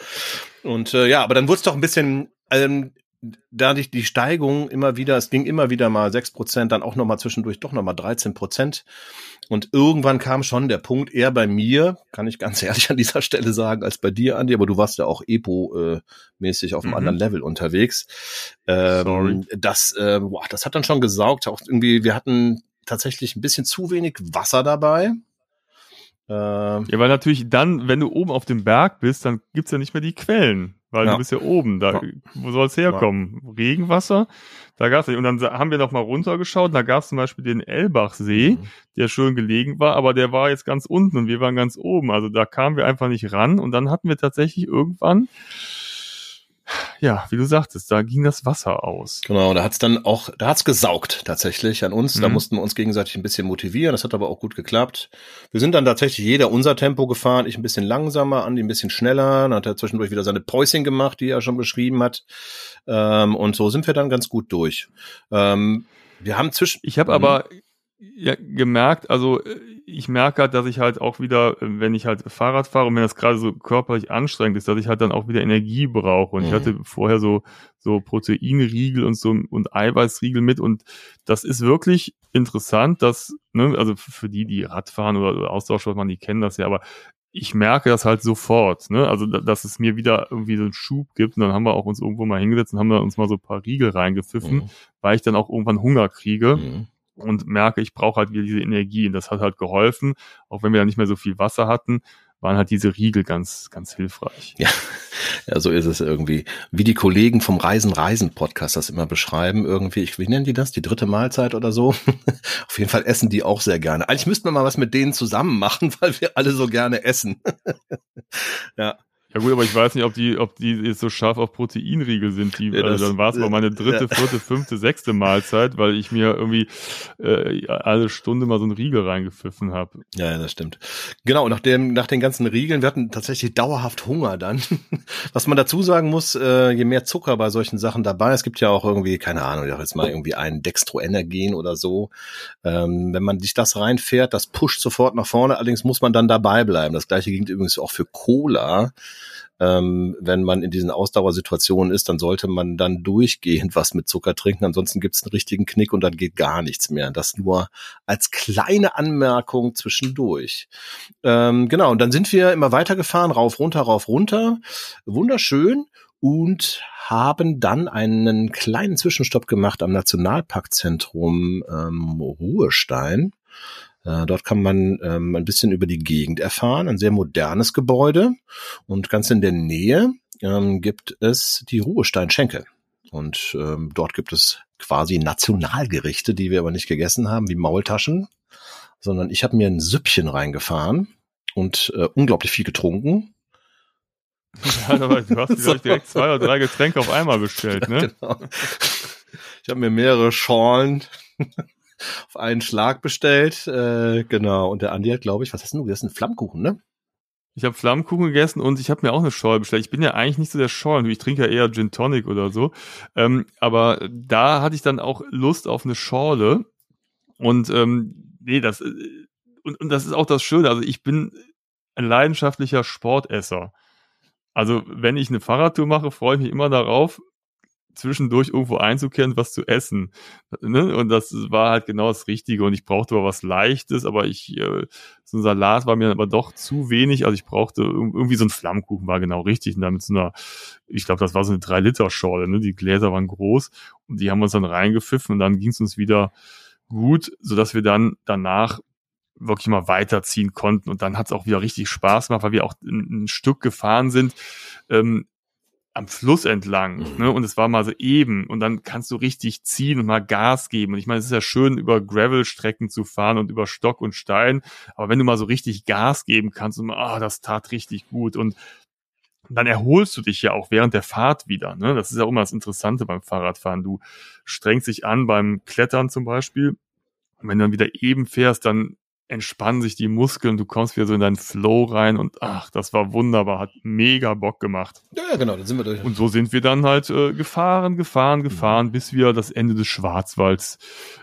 Und äh, ja, aber dann wurde es doch ein bisschen, ähm, dadurch die Steigung immer wieder, es ging immer wieder mal sechs Prozent, dann auch noch mal zwischendurch doch noch mal 13 Prozent. Und irgendwann kam schon der Punkt, eher bei mir, kann ich ganz ehrlich an dieser Stelle sagen, als bei dir, Andi, aber du warst ja auch Epo-mäßig äh, auf einem mhm. anderen Level unterwegs. Ähm, Sorry. Das, äh, boah, das hat dann schon gesaugt. Auch irgendwie, wir hatten tatsächlich ein bisschen zu wenig Wasser dabei. Ähm, ja, weil natürlich dann, wenn du oben auf dem Berg bist, dann gibt's ja nicht mehr die Quellen weil ja. du bist ja oben. Da. Wo soll es herkommen? Ja. Regenwasser? Da gab's nicht. Und dann haben wir noch mal runtergeschaut. Da gab's zum Beispiel den Elbachsee, mhm. der schön gelegen war, aber der war jetzt ganz unten und wir waren ganz oben. Also da kamen wir einfach nicht ran. Und dann hatten wir tatsächlich irgendwann ja, wie du sagtest, da ging das Wasser aus. Genau, da hat's dann auch, da hat's gesaugt tatsächlich an uns. Mhm. Da mussten wir uns gegenseitig ein bisschen motivieren. Das hat aber auch gut geklappt. Wir sind dann tatsächlich jeder unser Tempo gefahren. Ich ein bisschen langsamer, Andi ein bisschen schneller. Dann hat er zwischendurch wieder seine Päuschen gemacht, die er schon beschrieben hat. Ähm, und so sind wir dann ganz gut durch. Ähm, wir haben zwischen. Ich habe aber ja, gemerkt, also äh, ich merke halt, dass ich halt auch wieder, wenn ich halt Fahrrad fahre und wenn das gerade so körperlich anstrengend ist, dass ich halt dann auch wieder Energie brauche. Und mhm. ich hatte vorher so, so Proteinriegel und so und Eiweißriegel mit und das ist wirklich interessant, dass, ne, also für die, die Radfahren oder, oder Austauschsport machen, die kennen das ja, aber ich merke das halt sofort, ne? Also, dass es mir wieder irgendwie so einen Schub gibt. Und dann haben wir auch uns irgendwo mal hingesetzt und haben da uns mal so ein paar Riegel reingepfiffen, mhm. weil ich dann auch irgendwann Hunger kriege. Mhm und merke, ich brauche halt wieder diese Energie. Und das hat halt geholfen, auch wenn wir da nicht mehr so viel Wasser hatten, waren halt diese Riegel ganz, ganz hilfreich. Ja, ja, so ist es irgendwie. Wie die Kollegen vom Reisen Reisen Podcast das immer beschreiben, irgendwie, ich, wie nennen die das? Die dritte Mahlzeit oder so? Auf jeden Fall essen die auch sehr gerne. Eigentlich müssten wir mal was mit denen zusammen machen, weil wir alle so gerne essen. ja. Ja gut, aber ich weiß nicht, ob die, ob die jetzt so scharf auf Proteinriegel sind. Die, ja, also dann war es mal meine dritte, ja. vierte, fünfte, sechste Mahlzeit, weil ich mir irgendwie äh, alle Stunde mal so einen Riegel reingepfiffen habe. Ja, ja, das stimmt. Genau, nach dem, nach den ganzen Riegeln, wir hatten tatsächlich dauerhaft Hunger dann. Was man dazu sagen muss, äh, je mehr Zucker bei solchen Sachen dabei, es gibt ja auch irgendwie, keine Ahnung, ich jetzt mal irgendwie ein Dextroenergen oder so. Ähm, wenn man sich das reinfährt, das pusht sofort nach vorne, allerdings muss man dann dabei bleiben. Das gleiche gilt übrigens auch für Cola ähm, wenn man in diesen Ausdauersituationen ist, dann sollte man dann durchgehend was mit Zucker trinken. Ansonsten gibt es einen richtigen Knick und dann geht gar nichts mehr. Das nur als kleine Anmerkung zwischendurch. Ähm, genau, und dann sind wir immer weitergefahren, rauf, runter, rauf, runter. Wunderschön und haben dann einen kleinen Zwischenstopp gemacht am Nationalparkzentrum ähm, Ruhestein. Äh, dort kann man ähm, ein bisschen über die Gegend erfahren, ein sehr modernes Gebäude und ganz in der Nähe ähm, gibt es die Ruhesteinschenke. Und ähm, dort gibt es quasi Nationalgerichte, die wir aber nicht gegessen haben, wie Maultaschen, sondern ich habe mir ein Süppchen reingefahren und äh, unglaublich viel getrunken. Ja, aber du hast so. direkt zwei oder drei Getränke auf einmal bestellt, ne? Ja, genau. Ich habe mir mehrere Schorlen auf einen Schlag bestellt. Äh, genau. Und der Andi hat, glaube ich, was hast du gegessen? Flammkuchen, ne? Ich habe Flammkuchen gegessen und ich habe mir auch eine Schorle bestellt. Ich bin ja eigentlich nicht so der Schorlen, ich trinke ja eher Gin Tonic oder so. Ähm, aber da hatte ich dann auch Lust auf eine Schorle. Und ähm, nee, das äh, und, und das ist auch das Schöne. Also ich bin ein leidenschaftlicher Sportesser. Also wenn ich eine Fahrradtour mache, freue ich mich immer darauf, zwischendurch irgendwo einzukehren, was zu essen. Ne? Und das war halt genau das Richtige. Und ich brauchte aber was Leichtes, aber ich, äh, so ein Salat war mir aber doch zu wenig. Also ich brauchte irgendwie so ein Flammkuchen war genau richtig. Und damit so einer, ich glaube, das war so eine 3-Liter-Schorle, ne? Die Gläser waren groß und die haben uns dann reingepfiffen und dann ging es uns wieder gut, sodass wir dann danach wirklich mal weiterziehen konnten. Und dann hat es auch wieder richtig Spaß gemacht, weil wir auch ein, ein Stück gefahren sind. Ähm, am Fluss entlang, mhm. ne? Und es war mal so eben und dann kannst du richtig ziehen und mal Gas geben. Und ich meine, es ist ja schön, über Gravel-Strecken zu fahren und über Stock und Stein, aber wenn du mal so richtig Gas geben kannst und ah, das tat richtig gut und dann erholst du dich ja auch während der Fahrt wieder. Ne? Das ist ja immer das Interessante beim Fahrradfahren. Du strengst dich an beim Klettern zum Beispiel. Und wenn du dann wieder eben fährst, dann entspannen sich die Muskeln, du kommst wieder so in deinen Flow rein und ach, das war wunderbar, hat mega Bock gemacht. Ja, genau, dann sind wir durch. Und so sind wir dann halt äh, gefahren, gefahren, gefahren, mhm. bis wir das Ende des Schwarzwalds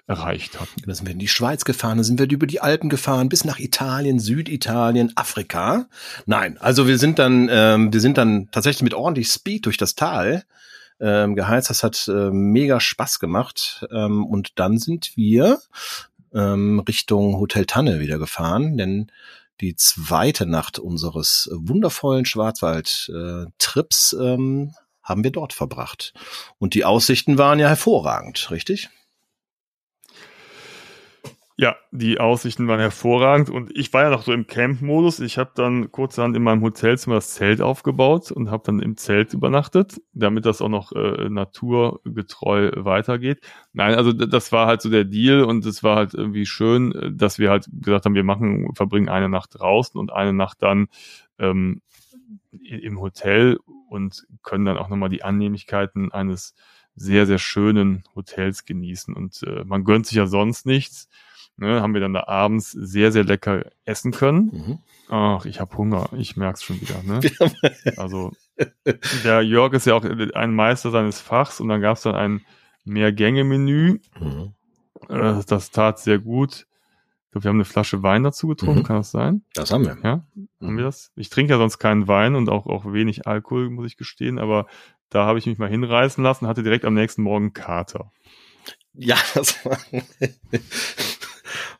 erreicht hatten. Dann sind wir in die Schweiz gefahren, dann sind wir über die Alpen gefahren, bis nach Italien, Süditalien, Afrika. Nein, also wir sind dann, ähm, wir sind dann tatsächlich mit ordentlich Speed durch das Tal ähm, geheizt. Das hat äh, mega Spaß gemacht. Ähm, und dann sind wir ähm, Richtung Hotel Tanne wieder gefahren, denn die zweite Nacht unseres wundervollen Schwarzwald-Trips äh, ähm, haben wir dort verbracht. Und die Aussichten waren ja hervorragend, richtig? Ja, die Aussichten waren hervorragend und ich war ja noch so im Camp-Modus. Ich habe dann kurzerhand in meinem Hotelzimmer das Zelt aufgebaut und habe dann im Zelt übernachtet, damit das auch noch äh, naturgetreu weitergeht. Nein, also das war halt so der Deal und es war halt irgendwie schön, dass wir halt gesagt haben, wir machen, verbringen eine Nacht draußen und eine Nacht dann ähm, im Hotel und können dann auch nochmal die Annehmlichkeiten eines sehr, sehr schönen Hotels genießen. Und äh, man gönnt sich ja sonst nichts. Ne, haben wir dann da abends sehr, sehr lecker essen können. Mhm. Ach, ich habe Hunger. Ich merk's schon wieder. Ne? also der Jörg ist ja auch ein Meister seines Fachs und dann gab's dann ein Mehrgänge-Menü. Mhm. Äh, das tat sehr gut. Ich glaube, wir haben eine Flasche Wein dazu getrunken, mhm. kann das sein? Das haben wir. Ja, mhm. haben wir das? Ich trinke ja sonst keinen Wein und auch, auch wenig Alkohol, muss ich gestehen, aber da habe ich mich mal hinreißen lassen, hatte direkt am nächsten Morgen Kater. Ja, das war.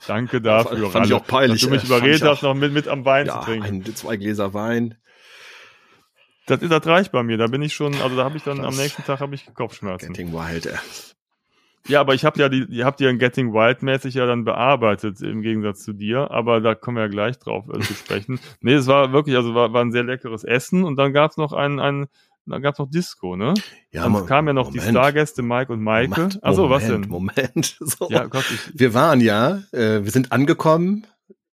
Danke dafür. Fand ich auch peinlich. Dass du mich überredet hast, noch mit, mit am Wein ja, zu trinken. Ein, zwei Gläser Wein. Das, das reicht bei mir. Da bin ich schon, also da habe ich dann das am nächsten Tag habe ich Kopfschmerzen. Getting Wild, ey. Ja, aber ich habe ja die, ihr habt ja ein Getting Wild mäßig ja dann bearbeitet im Gegensatz zu dir, aber da kommen wir ja gleich drauf äh, zu sprechen. Nee, es war wirklich, also war, war ein sehr leckeres Essen und dann gab's noch ein, ein da gab's noch Disco, ne? Ja, dann man, kamen ja noch Moment. die Stargäste Mike und Maike. Achso, was denn? Moment. So. Ja, Gott, ich, wir waren ja, äh, wir sind angekommen,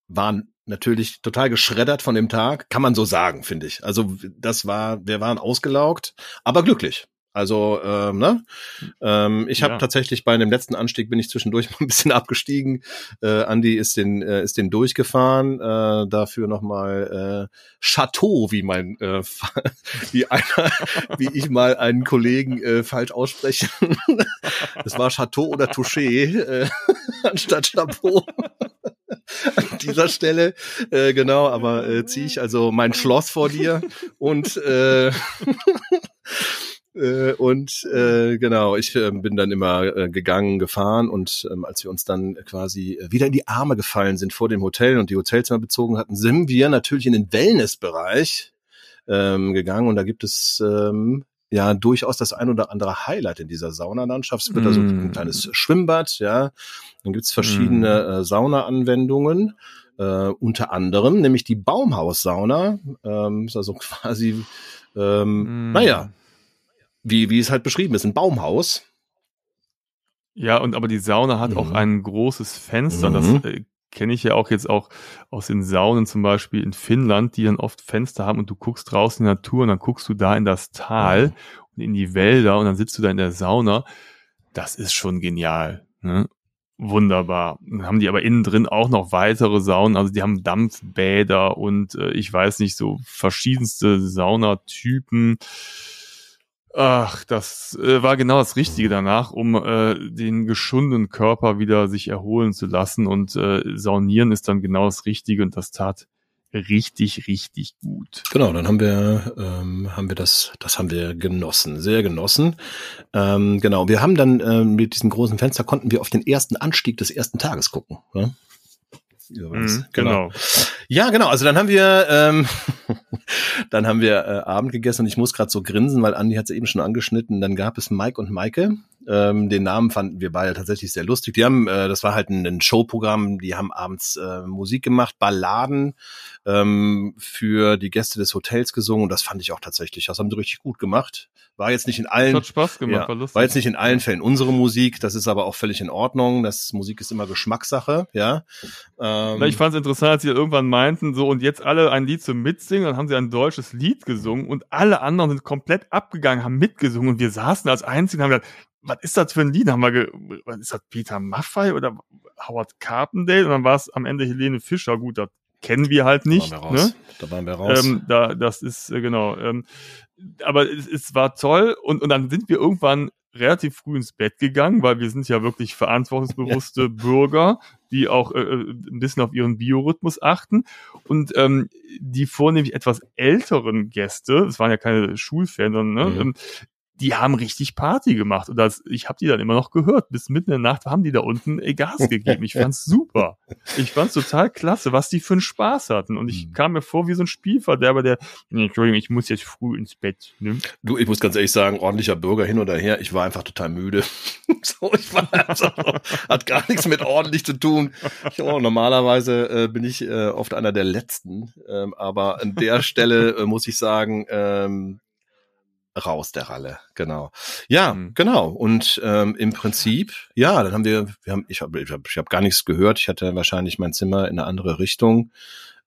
waren natürlich total geschreddert von dem Tag, kann man so sagen, finde ich. Also das war, wir waren ausgelaugt, aber glücklich. Also, ähm, ne? Ähm, ich habe ja. tatsächlich bei dem letzten Anstieg bin ich zwischendurch mal ein bisschen abgestiegen. Äh, Andy ist den äh, ist den durchgefahren. Äh, dafür nochmal äh, Chateau, wie mein äh, wie einer, wie ich mal einen Kollegen äh, falsch ausspreche. Es war Chateau oder Touché äh, anstatt Chapeau. An dieser Stelle, äh, genau, aber äh, ziehe ich also mein Schloss vor dir und äh, äh, und äh, genau, ich äh, bin dann immer äh, gegangen, gefahren und ähm, als wir uns dann quasi wieder in die Arme gefallen sind vor dem Hotel und die Hotelzimmer bezogen hatten, sind wir natürlich in den Wellnessbereich ähm, gegangen und da gibt es ähm, ja durchaus das ein oder andere Highlight in dieser Saunalandschaft. Es wird mm. also ein kleines Schwimmbad, ja. Dann gibt's verschiedene mm. äh, Sauna-Anwendungen. Äh, unter anderem, nämlich die Baumhaussauna. Ähm, ist also quasi, ähm, mm. naja, wie, wie es halt beschrieben ist, ein Baumhaus. Ja, und aber die Sauna hat mhm. auch ein großes Fenster. Mhm. Das äh, kenne ich ja auch jetzt auch aus den Saunen zum Beispiel in Finnland, die dann oft Fenster haben und du guckst draußen in die Natur und dann guckst du da in das Tal und in die Wälder und dann sitzt du da in der Sauna. Das ist schon genial. Ne? Wunderbar. Dann haben die aber innen drin auch noch weitere Saunen. Also die haben Dampfbäder und äh, ich weiß nicht, so verschiedenste Saunatypen. Ach, das äh, war genau das Richtige danach, um äh, den geschundenen Körper wieder sich erholen zu lassen. Und äh, Saunieren ist dann genau das Richtige und das tat richtig, richtig gut. Genau, dann haben wir, ähm, haben wir das, das haben wir genossen, sehr genossen. Ähm, genau, wir haben dann äh, mit diesem großen Fenster konnten wir auf den ersten Anstieg des ersten Tages gucken. Ne? Mhm, genau. genau. Ja, genau. Also dann haben wir, ähm, dann haben wir äh, Abend gegessen und ich muss gerade so grinsen, weil Andi hat es eben schon angeschnitten. Dann gab es Mike und Maike. Ähm, den Namen fanden wir beide tatsächlich sehr lustig. Die haben, äh, das war halt ein, ein Showprogramm. Die haben abends äh, Musik gemacht, Balladen ähm, für die Gäste des Hotels gesungen und das fand ich auch tatsächlich. Das haben sie richtig gut gemacht. War jetzt nicht in allen, hat Spaß gemacht, ja, war, war jetzt nicht in allen Fällen unsere Musik. Das ist aber auch völlig in Ordnung. Das Musik ist immer Geschmackssache, ja. Ähm, ich fand es interessant, als sie irgendwann meinten, so und jetzt alle ein Lied zum Mitsingen, dann haben sie ein deutsches Lied gesungen und alle anderen sind komplett abgegangen, haben mitgesungen und wir saßen als Einzigen und haben gesagt, was ist das für ein Lied? Haben wir ge was ist das Peter Maffei oder Howard Carpendale? Und dann war es am Ende Helene Fischer. Gut, das kennen wir halt nicht. Da waren wir raus. Ne? Da waren wir raus. Ähm, da, das ist, äh, genau. Ähm, aber es, es war toll und, und dann sind wir irgendwann relativ früh ins Bett gegangen, weil wir sind ja wirklich verantwortungsbewusste ja. Bürger, die auch äh, äh, ein bisschen auf ihren Biorhythmus achten. Und ähm, die vornehmlich etwas älteren Gäste, es waren ja keine Schulfans, sondern ne, mhm. Ähm, die haben richtig Party gemacht. Und das, ich habe die dann immer noch gehört. Bis mitten in der Nacht haben die da unten Gas gegeben. Ich fand's super. Ich fand's total klasse, was die für einen Spaß hatten. Und ich mhm. kam mir vor wie so ein Spielverderber, der, nee, Entschuldigung, ich muss jetzt früh ins Bett. Ne? Du, ich muss ganz ehrlich sagen, ordentlicher Bürger hin oder her, ich war einfach total müde. so, ich war also, hat gar nichts mit ordentlich zu tun. Ich, oh, normalerweise äh, bin ich äh, oft einer der Letzten. Ähm, aber an der Stelle äh, muss ich sagen, ähm, raus der Ralle, genau. Ja, mhm. genau. Und ähm, im Prinzip, ja, dann haben wir, wir haben, ich habe ich hab, ich hab gar nichts gehört. Ich hatte wahrscheinlich mein Zimmer in eine andere Richtung.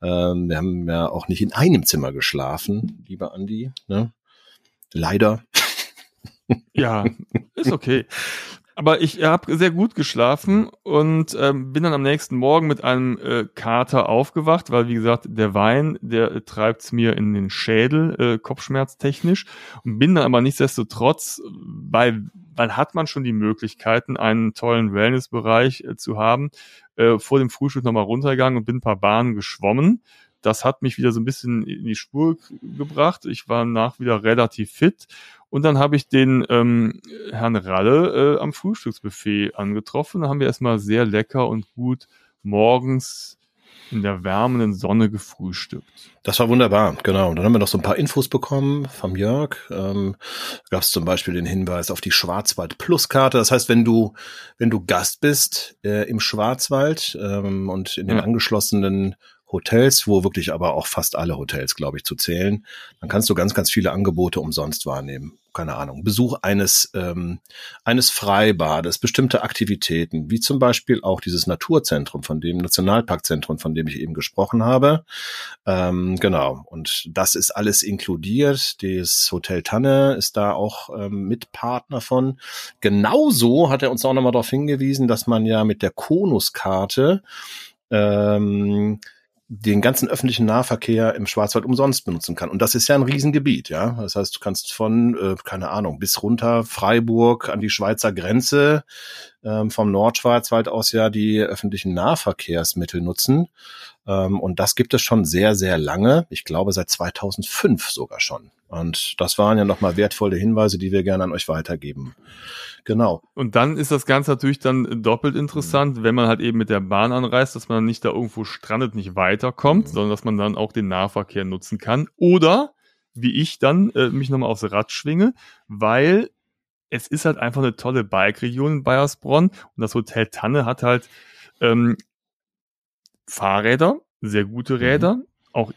Ähm, wir haben ja auch nicht in einem Zimmer geschlafen, lieber Andi. Ne? Leider. Ja, ist okay. Aber ich habe sehr gut geschlafen und ähm, bin dann am nächsten Morgen mit einem äh, Kater aufgewacht, weil wie gesagt, der Wein, der äh, treibt's mir in den Schädel, äh, kopfschmerztechnisch. Und bin dann aber nichtsdestotrotz, weil, weil hat man schon die Möglichkeiten, einen tollen Wellnessbereich äh, zu haben, äh, vor dem Frühstück nochmal runtergegangen und bin ein paar Bahnen geschwommen. Das hat mich wieder so ein bisschen in die Spur gebracht. Ich war nach wieder relativ fit und dann habe ich den ähm, Herrn Ralle äh, am Frühstücksbuffet angetroffen. Da haben wir erstmal sehr lecker und gut morgens in der wärmenden Sonne gefrühstückt. Das war wunderbar, genau. Und dann haben wir noch so ein paar Infos bekommen vom Jörg. Ähm, Gab es zum Beispiel den Hinweis auf die Schwarzwald Plus Karte. Das heißt, wenn du wenn du Gast bist äh, im Schwarzwald ähm, und in den ja. angeschlossenen Hotels, wo wirklich aber auch fast alle Hotels, glaube ich, zu zählen, dann kannst du ganz, ganz viele Angebote umsonst wahrnehmen. Keine Ahnung. Besuch eines, ähm, eines Freibades, bestimmte Aktivitäten, wie zum Beispiel auch dieses Naturzentrum, von dem Nationalparkzentrum, von dem ich eben gesprochen habe. Ähm, genau. Und das ist alles inkludiert. Das Hotel Tanne ist da auch ähm, Mitpartner von. Genauso hat er uns auch nochmal darauf hingewiesen, dass man ja mit der Konuskarte ähm, den ganzen öffentlichen Nahverkehr im Schwarzwald umsonst benutzen kann. Und das ist ja ein Riesengebiet, ja. Das heißt, du kannst von, äh, keine Ahnung, bis runter Freiburg an die Schweizer Grenze ähm, vom Nordschwarzwald aus ja die öffentlichen Nahverkehrsmittel nutzen. Ähm, und das gibt es schon sehr, sehr lange. Ich glaube, seit 2005 sogar schon. Und das waren ja nochmal wertvolle Hinweise, die wir gerne an euch weitergeben. Genau. Und dann ist das Ganze natürlich dann doppelt interessant, mhm. wenn man halt eben mit der Bahn anreist, dass man nicht da irgendwo strandet, nicht weiterkommt, mhm. sondern dass man dann auch den Nahverkehr nutzen kann. Oder wie ich dann äh, mich nochmal aufs Rad schwinge, weil es ist halt einfach eine tolle Bike-Region in Bayersbronn und das Hotel Tanne hat halt ähm, Fahrräder, sehr gute Räder, mhm. auch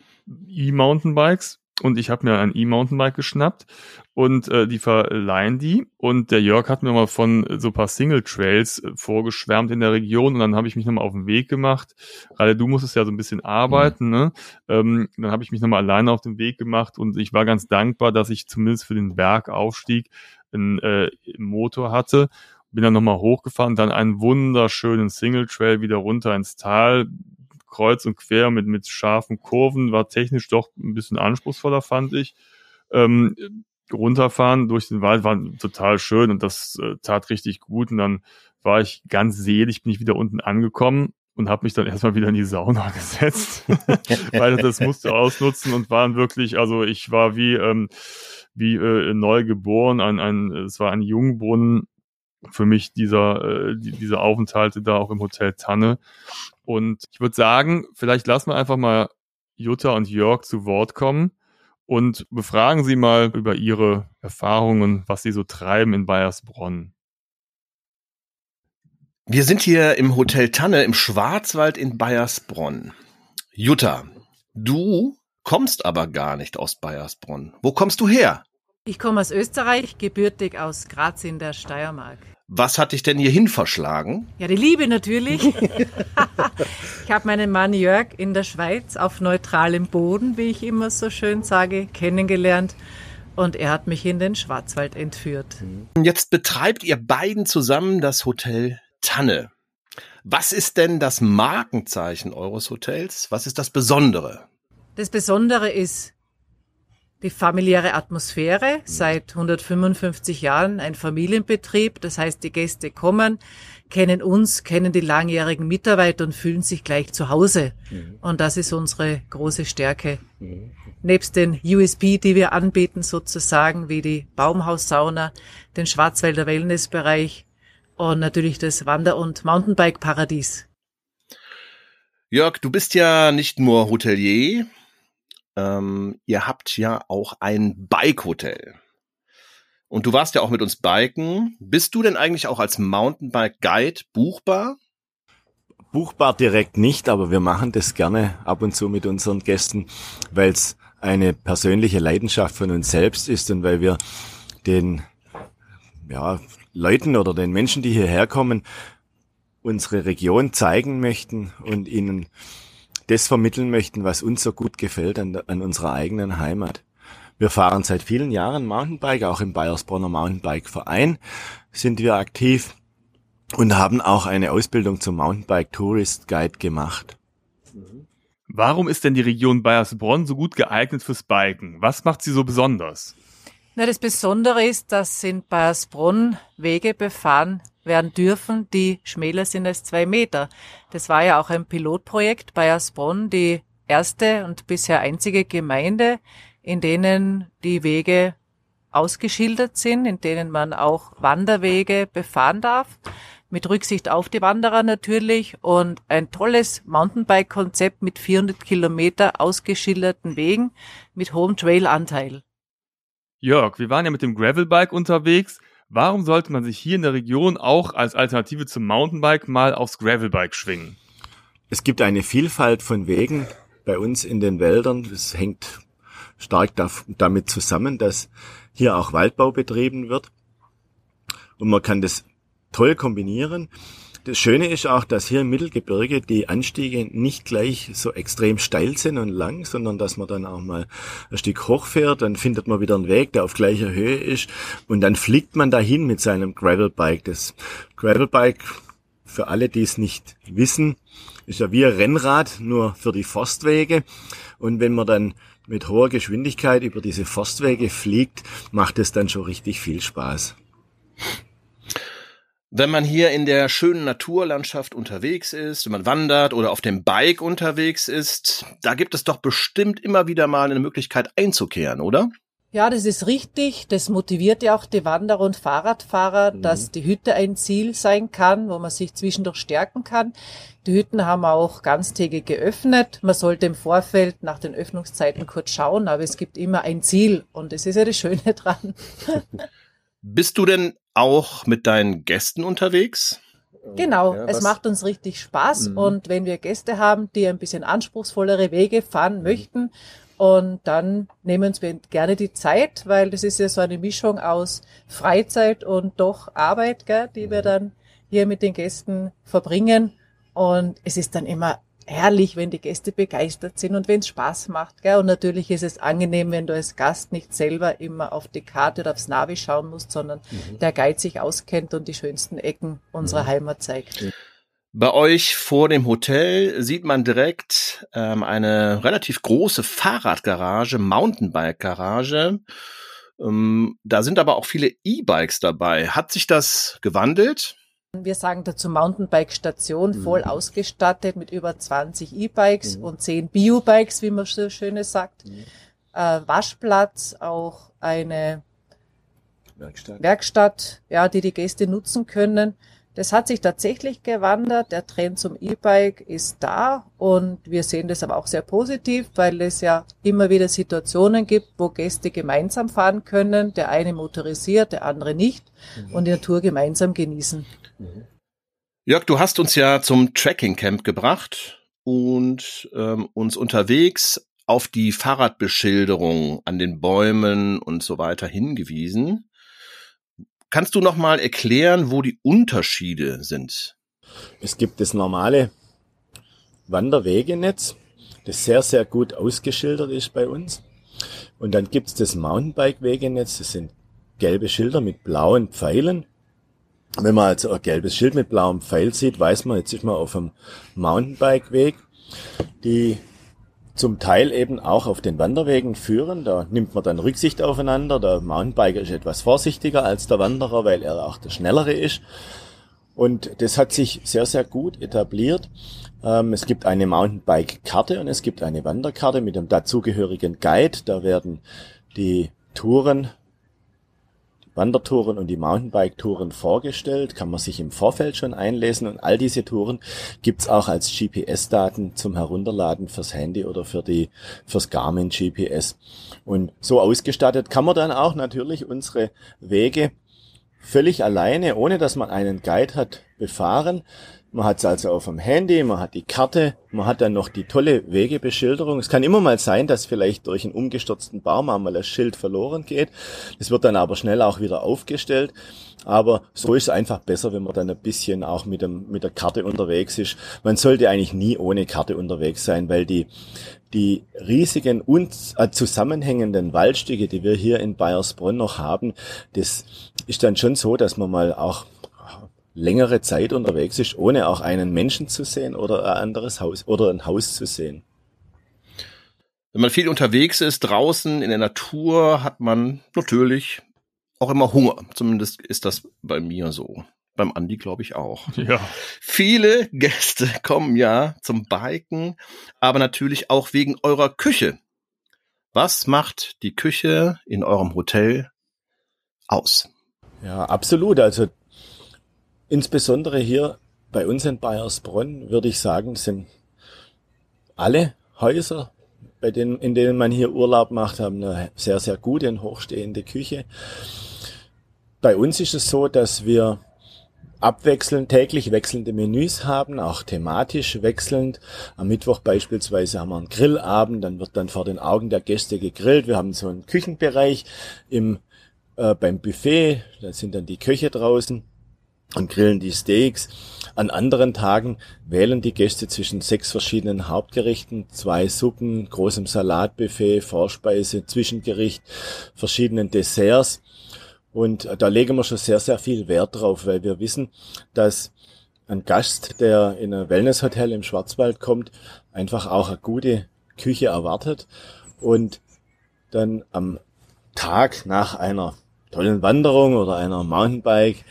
E-Mountainbikes, und ich habe mir ein E-Mountainbike geschnappt und äh, die verleihen die und der Jörg hat mir mal von so paar Single Trails äh, vorgeschwärmt in der Region und dann habe ich mich nochmal auf den Weg gemacht. Gerade du musstest ja so ein bisschen arbeiten, mhm. ne? Ähm, dann habe ich mich nochmal alleine auf den Weg gemacht und ich war ganz dankbar, dass ich zumindest für den Bergaufstieg einen äh, Motor hatte. Bin dann nochmal hochgefahren, dann einen wunderschönen Single Trail wieder runter ins Tal, kreuz und quer mit, mit scharfen Kurven, war technisch doch ein bisschen anspruchsvoller, fand ich. Ähm, runterfahren durch den Wald war total schön und das äh, tat richtig gut. Und dann war ich ganz selig, bin ich wieder unten angekommen und habe mich dann erstmal wieder in die Sauna gesetzt, weil das musste ausnutzen und waren wirklich, also ich war wie ähm, wie äh, neu geboren, ein, ein, es war ein Jungbrunnen für mich dieser äh, die, diese Aufenthalte da auch im Hotel Tanne und ich würde sagen, vielleicht lassen wir einfach mal Jutta und Jörg zu Wort kommen und befragen sie mal über ihre Erfahrungen, was sie so treiben in Bayersbronn. Wir sind hier im Hotel Tanne im Schwarzwald in Bayersbronn. Jutta, du kommst aber gar nicht aus Bayersbronn. Wo kommst du her? Ich komme aus Österreich, gebürtig aus Graz in der Steiermark. Was hat dich denn hierhin verschlagen? Ja, die Liebe natürlich. ich habe meinen Mann Jörg in der Schweiz auf neutralem Boden, wie ich immer so schön sage, kennengelernt. Und er hat mich in den Schwarzwald entführt. Jetzt betreibt ihr beiden zusammen das Hotel Tanne. Was ist denn das Markenzeichen eures Hotels? Was ist das Besondere? Das Besondere ist die familiäre Atmosphäre seit 155 Jahren ein Familienbetrieb. Das heißt, die Gäste kommen, kennen uns, kennen die langjährigen Mitarbeiter und fühlen sich gleich zu Hause. Mhm. Und das ist unsere große Stärke. Mhm. Nebst den USP, die wir anbieten, sozusagen wie die Baumhaussauna, den Schwarzwälder Wellnessbereich und natürlich das Wander- und Mountainbike-Paradies. Jörg, du bist ja nicht nur Hotelier, ähm, ihr habt ja auch ein Bike-Hotel. Und du warst ja auch mit uns biken. Bist du denn eigentlich auch als Mountainbike-Guide buchbar? Buchbar direkt nicht, aber wir machen das gerne ab und zu mit unseren Gästen, weil es eine persönliche Leidenschaft von uns selbst ist und weil wir den ja, Leuten oder den Menschen, die hierher kommen, unsere Region zeigen möchten und ihnen das vermitteln möchten, was uns so gut gefällt an, an unserer eigenen Heimat. Wir fahren seit vielen Jahren Mountainbike, auch im Bayersbronner Mountainbike Verein sind wir aktiv und haben auch eine Ausbildung zum Mountainbike Tourist Guide gemacht. Warum ist denn die Region Bayersbronn so gut geeignet fürs Biken? Was macht sie so besonders? Na, das Besondere ist, dass in Bayersbronn Wege befahren werden dürfen, die schmäler sind als zwei Meter. Das war ja auch ein Pilotprojekt Bayersbronn, die erste und bisher einzige Gemeinde, in denen die Wege ausgeschildert sind, in denen man auch Wanderwege befahren darf mit Rücksicht auf die Wanderer natürlich und ein tolles Mountainbike-Konzept mit 400 Kilometer ausgeschilderten Wegen mit hohem Trailanteil. Jörg, wir waren ja mit dem Gravelbike unterwegs. Warum sollte man sich hier in der Region auch als Alternative zum Mountainbike mal aufs Gravelbike schwingen? Es gibt eine Vielfalt von Wegen bei uns in den Wäldern. Das hängt stark damit zusammen, dass hier auch Waldbau betrieben wird. Und man kann das toll kombinieren. Das Schöne ist auch, dass hier im Mittelgebirge die Anstiege nicht gleich so extrem steil sind und lang, sondern dass man dann auch mal ein Stück hochfährt, dann findet man wieder einen Weg, der auf gleicher Höhe ist und dann fliegt man dahin mit seinem Gravelbike. Das Gravelbike, für alle, die es nicht wissen, ist ja wie ein Rennrad, nur für die Forstwege. Und wenn man dann mit hoher Geschwindigkeit über diese Forstwege fliegt, macht es dann schon richtig viel Spaß. Wenn man hier in der schönen Naturlandschaft unterwegs ist, wenn man wandert oder auf dem Bike unterwegs ist, da gibt es doch bestimmt immer wieder mal eine Möglichkeit einzukehren, oder? Ja, das ist richtig. Das motiviert ja auch die Wanderer und Fahrradfahrer, mhm. dass die Hütte ein Ziel sein kann, wo man sich zwischendurch stärken kann. Die Hütten haben auch ganztägig geöffnet. Man sollte im Vorfeld nach den Öffnungszeiten kurz schauen, aber es gibt immer ein Ziel und das ist ja das Schöne dran. Bist du denn auch mit deinen Gästen unterwegs? Genau, ja, es macht uns richtig Spaß mhm. und wenn wir Gäste haben, die ein bisschen anspruchsvollere Wege fahren mhm. möchten, und dann nehmen wir uns gerne die Zeit, weil das ist ja so eine Mischung aus Freizeit und doch Arbeit, gell, die wir mhm. dann hier mit den Gästen verbringen. Und es ist dann immer herrlich, wenn die Gäste begeistert sind und wenn es Spaß macht. Gell? Und natürlich ist es angenehm, wenn du als Gast nicht selber immer auf die Karte oder aufs Navi schauen musst, sondern mhm. der Guide sich auskennt und die schönsten Ecken unserer mhm. Heimat zeigt. Bei euch vor dem Hotel sieht man direkt ähm, eine relativ große Fahrradgarage, Mountainbike-Garage. Ähm, da sind aber auch viele E-Bikes dabei. Hat sich das gewandelt? Wir sagen dazu Mountainbike-Station, mhm. voll ausgestattet mit über 20 E-Bikes mhm. und 10 Bio-Bikes, wie man so schön sagt. Mhm. Äh, Waschplatz, auch eine Werkstatt. Werkstatt, ja, die die Gäste nutzen können. Das hat sich tatsächlich gewandert. Der Trend zum E-Bike ist da und wir sehen das aber auch sehr positiv, weil es ja immer wieder Situationen gibt, wo Gäste gemeinsam fahren können. Der eine motorisiert, der andere nicht mhm. und die Natur gemeinsam genießen. Jörg, du hast uns ja zum Tracking Camp gebracht und ähm, uns unterwegs auf die Fahrradbeschilderung an den Bäumen und so weiter hingewiesen. Kannst du noch mal erklären, wo die Unterschiede sind? Es gibt das normale Wanderwegenetz, das sehr, sehr gut ausgeschildert ist bei uns. Und dann gibt es das Mountainbike-Wegenetz, das sind gelbe Schilder mit blauen Pfeilen. Wenn man also ein gelbes Schild mit blauem Pfeil sieht, weiß man, jetzt ist man auf einem Mountainbike-Weg. Die zum Teil eben auch auf den Wanderwegen führen. Da nimmt man dann Rücksicht aufeinander. Der Mountainbiker ist etwas vorsichtiger als der Wanderer, weil er auch der Schnellere ist. Und das hat sich sehr, sehr gut etabliert. Ähm, es gibt eine Mountainbike-Karte und es gibt eine Wanderkarte mit dem dazugehörigen Guide. Da werden die Touren Wandertouren und die Mountainbike-Touren vorgestellt, kann man sich im Vorfeld schon einlesen und all diese Touren gibt's auch als GPS-Daten zum Herunterladen fürs Handy oder für die fürs Garmin GPS. Und so ausgestattet kann man dann auch natürlich unsere Wege völlig alleine, ohne dass man einen Guide hat, befahren. Man hat es also auf dem Handy, man hat die Karte, man hat dann noch die tolle Wegebeschilderung. Es kann immer mal sein, dass vielleicht durch einen umgestürzten Baum einmal das Schild verloren geht. Das wird dann aber schnell auch wieder aufgestellt. Aber so ist es einfach besser, wenn man dann ein bisschen auch mit, dem, mit der Karte unterwegs ist. Man sollte eigentlich nie ohne Karte unterwegs sein, weil die, die riesigen und äh, zusammenhängenden Waldstücke, die wir hier in Bayersbronn noch haben, das ist dann schon so, dass man mal auch längere Zeit unterwegs ist, ohne auch einen Menschen zu sehen oder ein anderes Haus oder ein Haus zu sehen. Wenn man viel unterwegs ist, draußen in der Natur, hat man natürlich auch immer Hunger. Zumindest ist das bei mir so. Beim Andi glaube ich auch. Ja. Viele Gäste kommen ja zum Biken, aber natürlich auch wegen eurer Küche. Was macht die Küche in eurem Hotel aus? Ja, absolut. Also Insbesondere hier bei uns in Bayersbronn würde ich sagen, sind alle Häuser, bei denen, in denen man hier Urlaub macht, haben eine sehr, sehr gute und hochstehende Küche. Bei uns ist es so, dass wir abwechselnd, täglich wechselnde Menüs haben, auch thematisch wechselnd. Am Mittwoch beispielsweise haben wir einen Grillabend, dann wird dann vor den Augen der Gäste gegrillt. Wir haben so einen Küchenbereich im, äh, beim Buffet, da sind dann die Köche draußen und grillen die Steaks. An anderen Tagen wählen die Gäste zwischen sechs verschiedenen Hauptgerichten, zwei Suppen, großem Salatbuffet, Vorspeise, Zwischengericht, verschiedenen Desserts. Und da legen wir schon sehr, sehr viel Wert drauf, weil wir wissen, dass ein Gast, der in ein Wellnesshotel im Schwarzwald kommt, einfach auch eine gute Küche erwartet und dann am Tag nach einer tollen Wanderung oder einer Mountainbike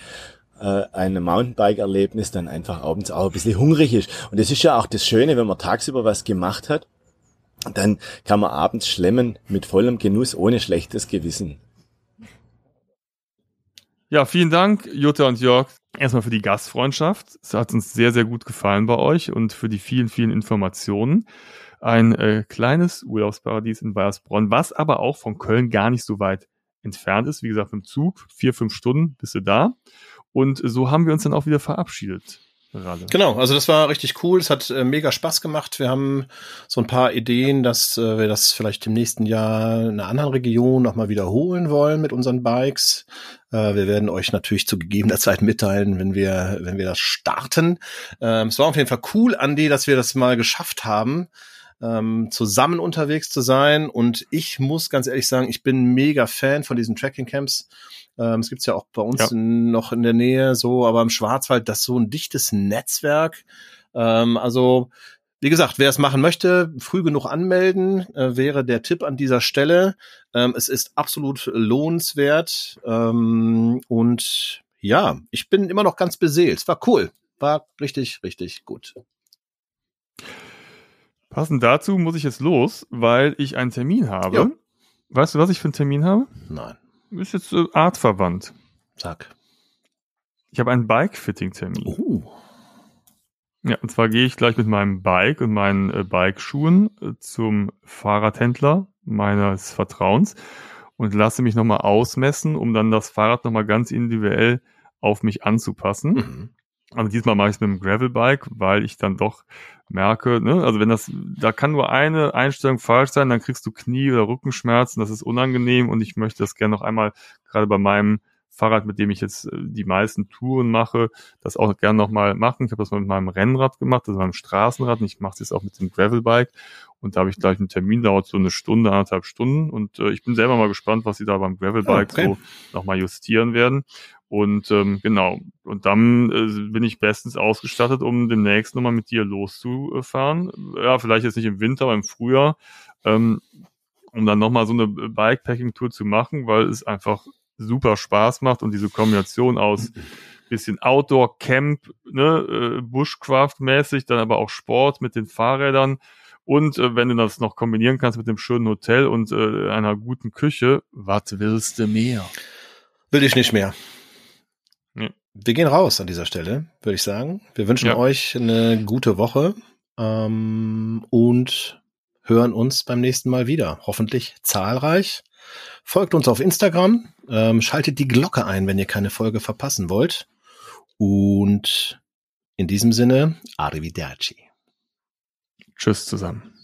äh, ein Mountainbike-Erlebnis dann einfach abends auch ein bisschen hungrig ist. Und das ist ja auch das Schöne, wenn man tagsüber was gemacht hat, dann kann man abends schlemmen mit vollem Genuss, ohne schlechtes Gewissen. Ja, vielen Dank, Jutta und Jörg, erstmal für die Gastfreundschaft. Es hat uns sehr, sehr gut gefallen bei euch und für die vielen, vielen Informationen. Ein äh, kleines Urlaubsparadies in Bayersbronn, was aber auch von Köln gar nicht so weit entfernt ist. Wie gesagt, im Zug, vier, fünf Stunden bist du da. Und so haben wir uns dann auch wieder verabschiedet. Ralle. Genau, also das war richtig cool. Es hat äh, mega Spaß gemacht. Wir haben so ein paar Ideen, dass äh, wir das vielleicht im nächsten Jahr in einer anderen Region nochmal wiederholen wollen mit unseren Bikes. Äh, wir werden euch natürlich zu gegebener Zeit mitteilen, wenn wir, wenn wir das starten. Ähm, es war auf jeden Fall cool, Andi, dass wir das mal geschafft haben ähm, zusammen unterwegs zu sein. Und ich muss ganz ehrlich sagen, ich bin mega Fan von diesen Tracking Camps. Ähm, es gibt's ja auch bei uns ja. in, noch in der Nähe so, aber im Schwarzwald, das so ein dichtes Netzwerk. Ähm, also wie gesagt, wer es machen möchte, früh genug anmelden, äh, wäre der Tipp an dieser Stelle. Ähm, es ist absolut lohnenswert. Ähm, und ja, ich bin immer noch ganz beseelt. Es war cool. War richtig, richtig gut. Passend dazu muss ich jetzt los, weil ich einen Termin habe. Jo. Weißt du, was ich für einen Termin habe? Nein. Ist jetzt äh, artverwandt. Sag. Ich habe einen Bike-Fitting-Termin. Oh. Ja, und zwar gehe ich gleich mit meinem Bike und meinen äh, Bikeschuhen äh, zum Fahrradhändler meines Vertrauens und lasse mich nochmal ausmessen, um dann das Fahrrad nochmal ganz individuell auf mich anzupassen. Mhm. Also diesmal mache ich es mit dem Gravelbike, weil ich dann doch merke, ne, also wenn das, da kann nur eine Einstellung falsch sein, dann kriegst du Knie- oder Rückenschmerzen, das ist unangenehm und ich möchte das gerne noch einmal, gerade bei meinem Fahrrad, mit dem ich jetzt äh, die meisten Touren mache, das auch gerne nochmal machen. Ich habe das mal mit meinem Rennrad gemacht, also meinem Straßenrad und ich mache es jetzt auch mit dem Gravelbike und da habe ich gleich einen Termin, dauert so eine Stunde, anderthalb Stunden und äh, ich bin selber mal gespannt, was sie da beim Gravelbike okay. so nochmal justieren werden. Und ähm, genau, und dann äh, bin ich bestens ausgestattet, um demnächst nochmal mit dir loszufahren. Ja, vielleicht jetzt nicht im Winter, aber im Frühjahr, ähm, um dann nochmal so eine Bikepacking-Tour zu machen, weil es einfach super Spaß macht und diese Kombination aus bisschen Outdoor, Camp, ne, äh, Bushcraft-mäßig, dann aber auch Sport mit den Fahrrädern. Und äh, wenn du das noch kombinieren kannst mit dem schönen Hotel und äh, einer guten Küche, was willst du mehr? Will ich nicht mehr. Wir gehen raus an dieser Stelle, würde ich sagen. Wir wünschen ja. euch eine gute Woche ähm, und hören uns beim nächsten Mal wieder. Hoffentlich zahlreich. Folgt uns auf Instagram, ähm, schaltet die Glocke ein, wenn ihr keine Folge verpassen wollt. Und In diesem Sinne, arrivederci. Tschüss zusammen.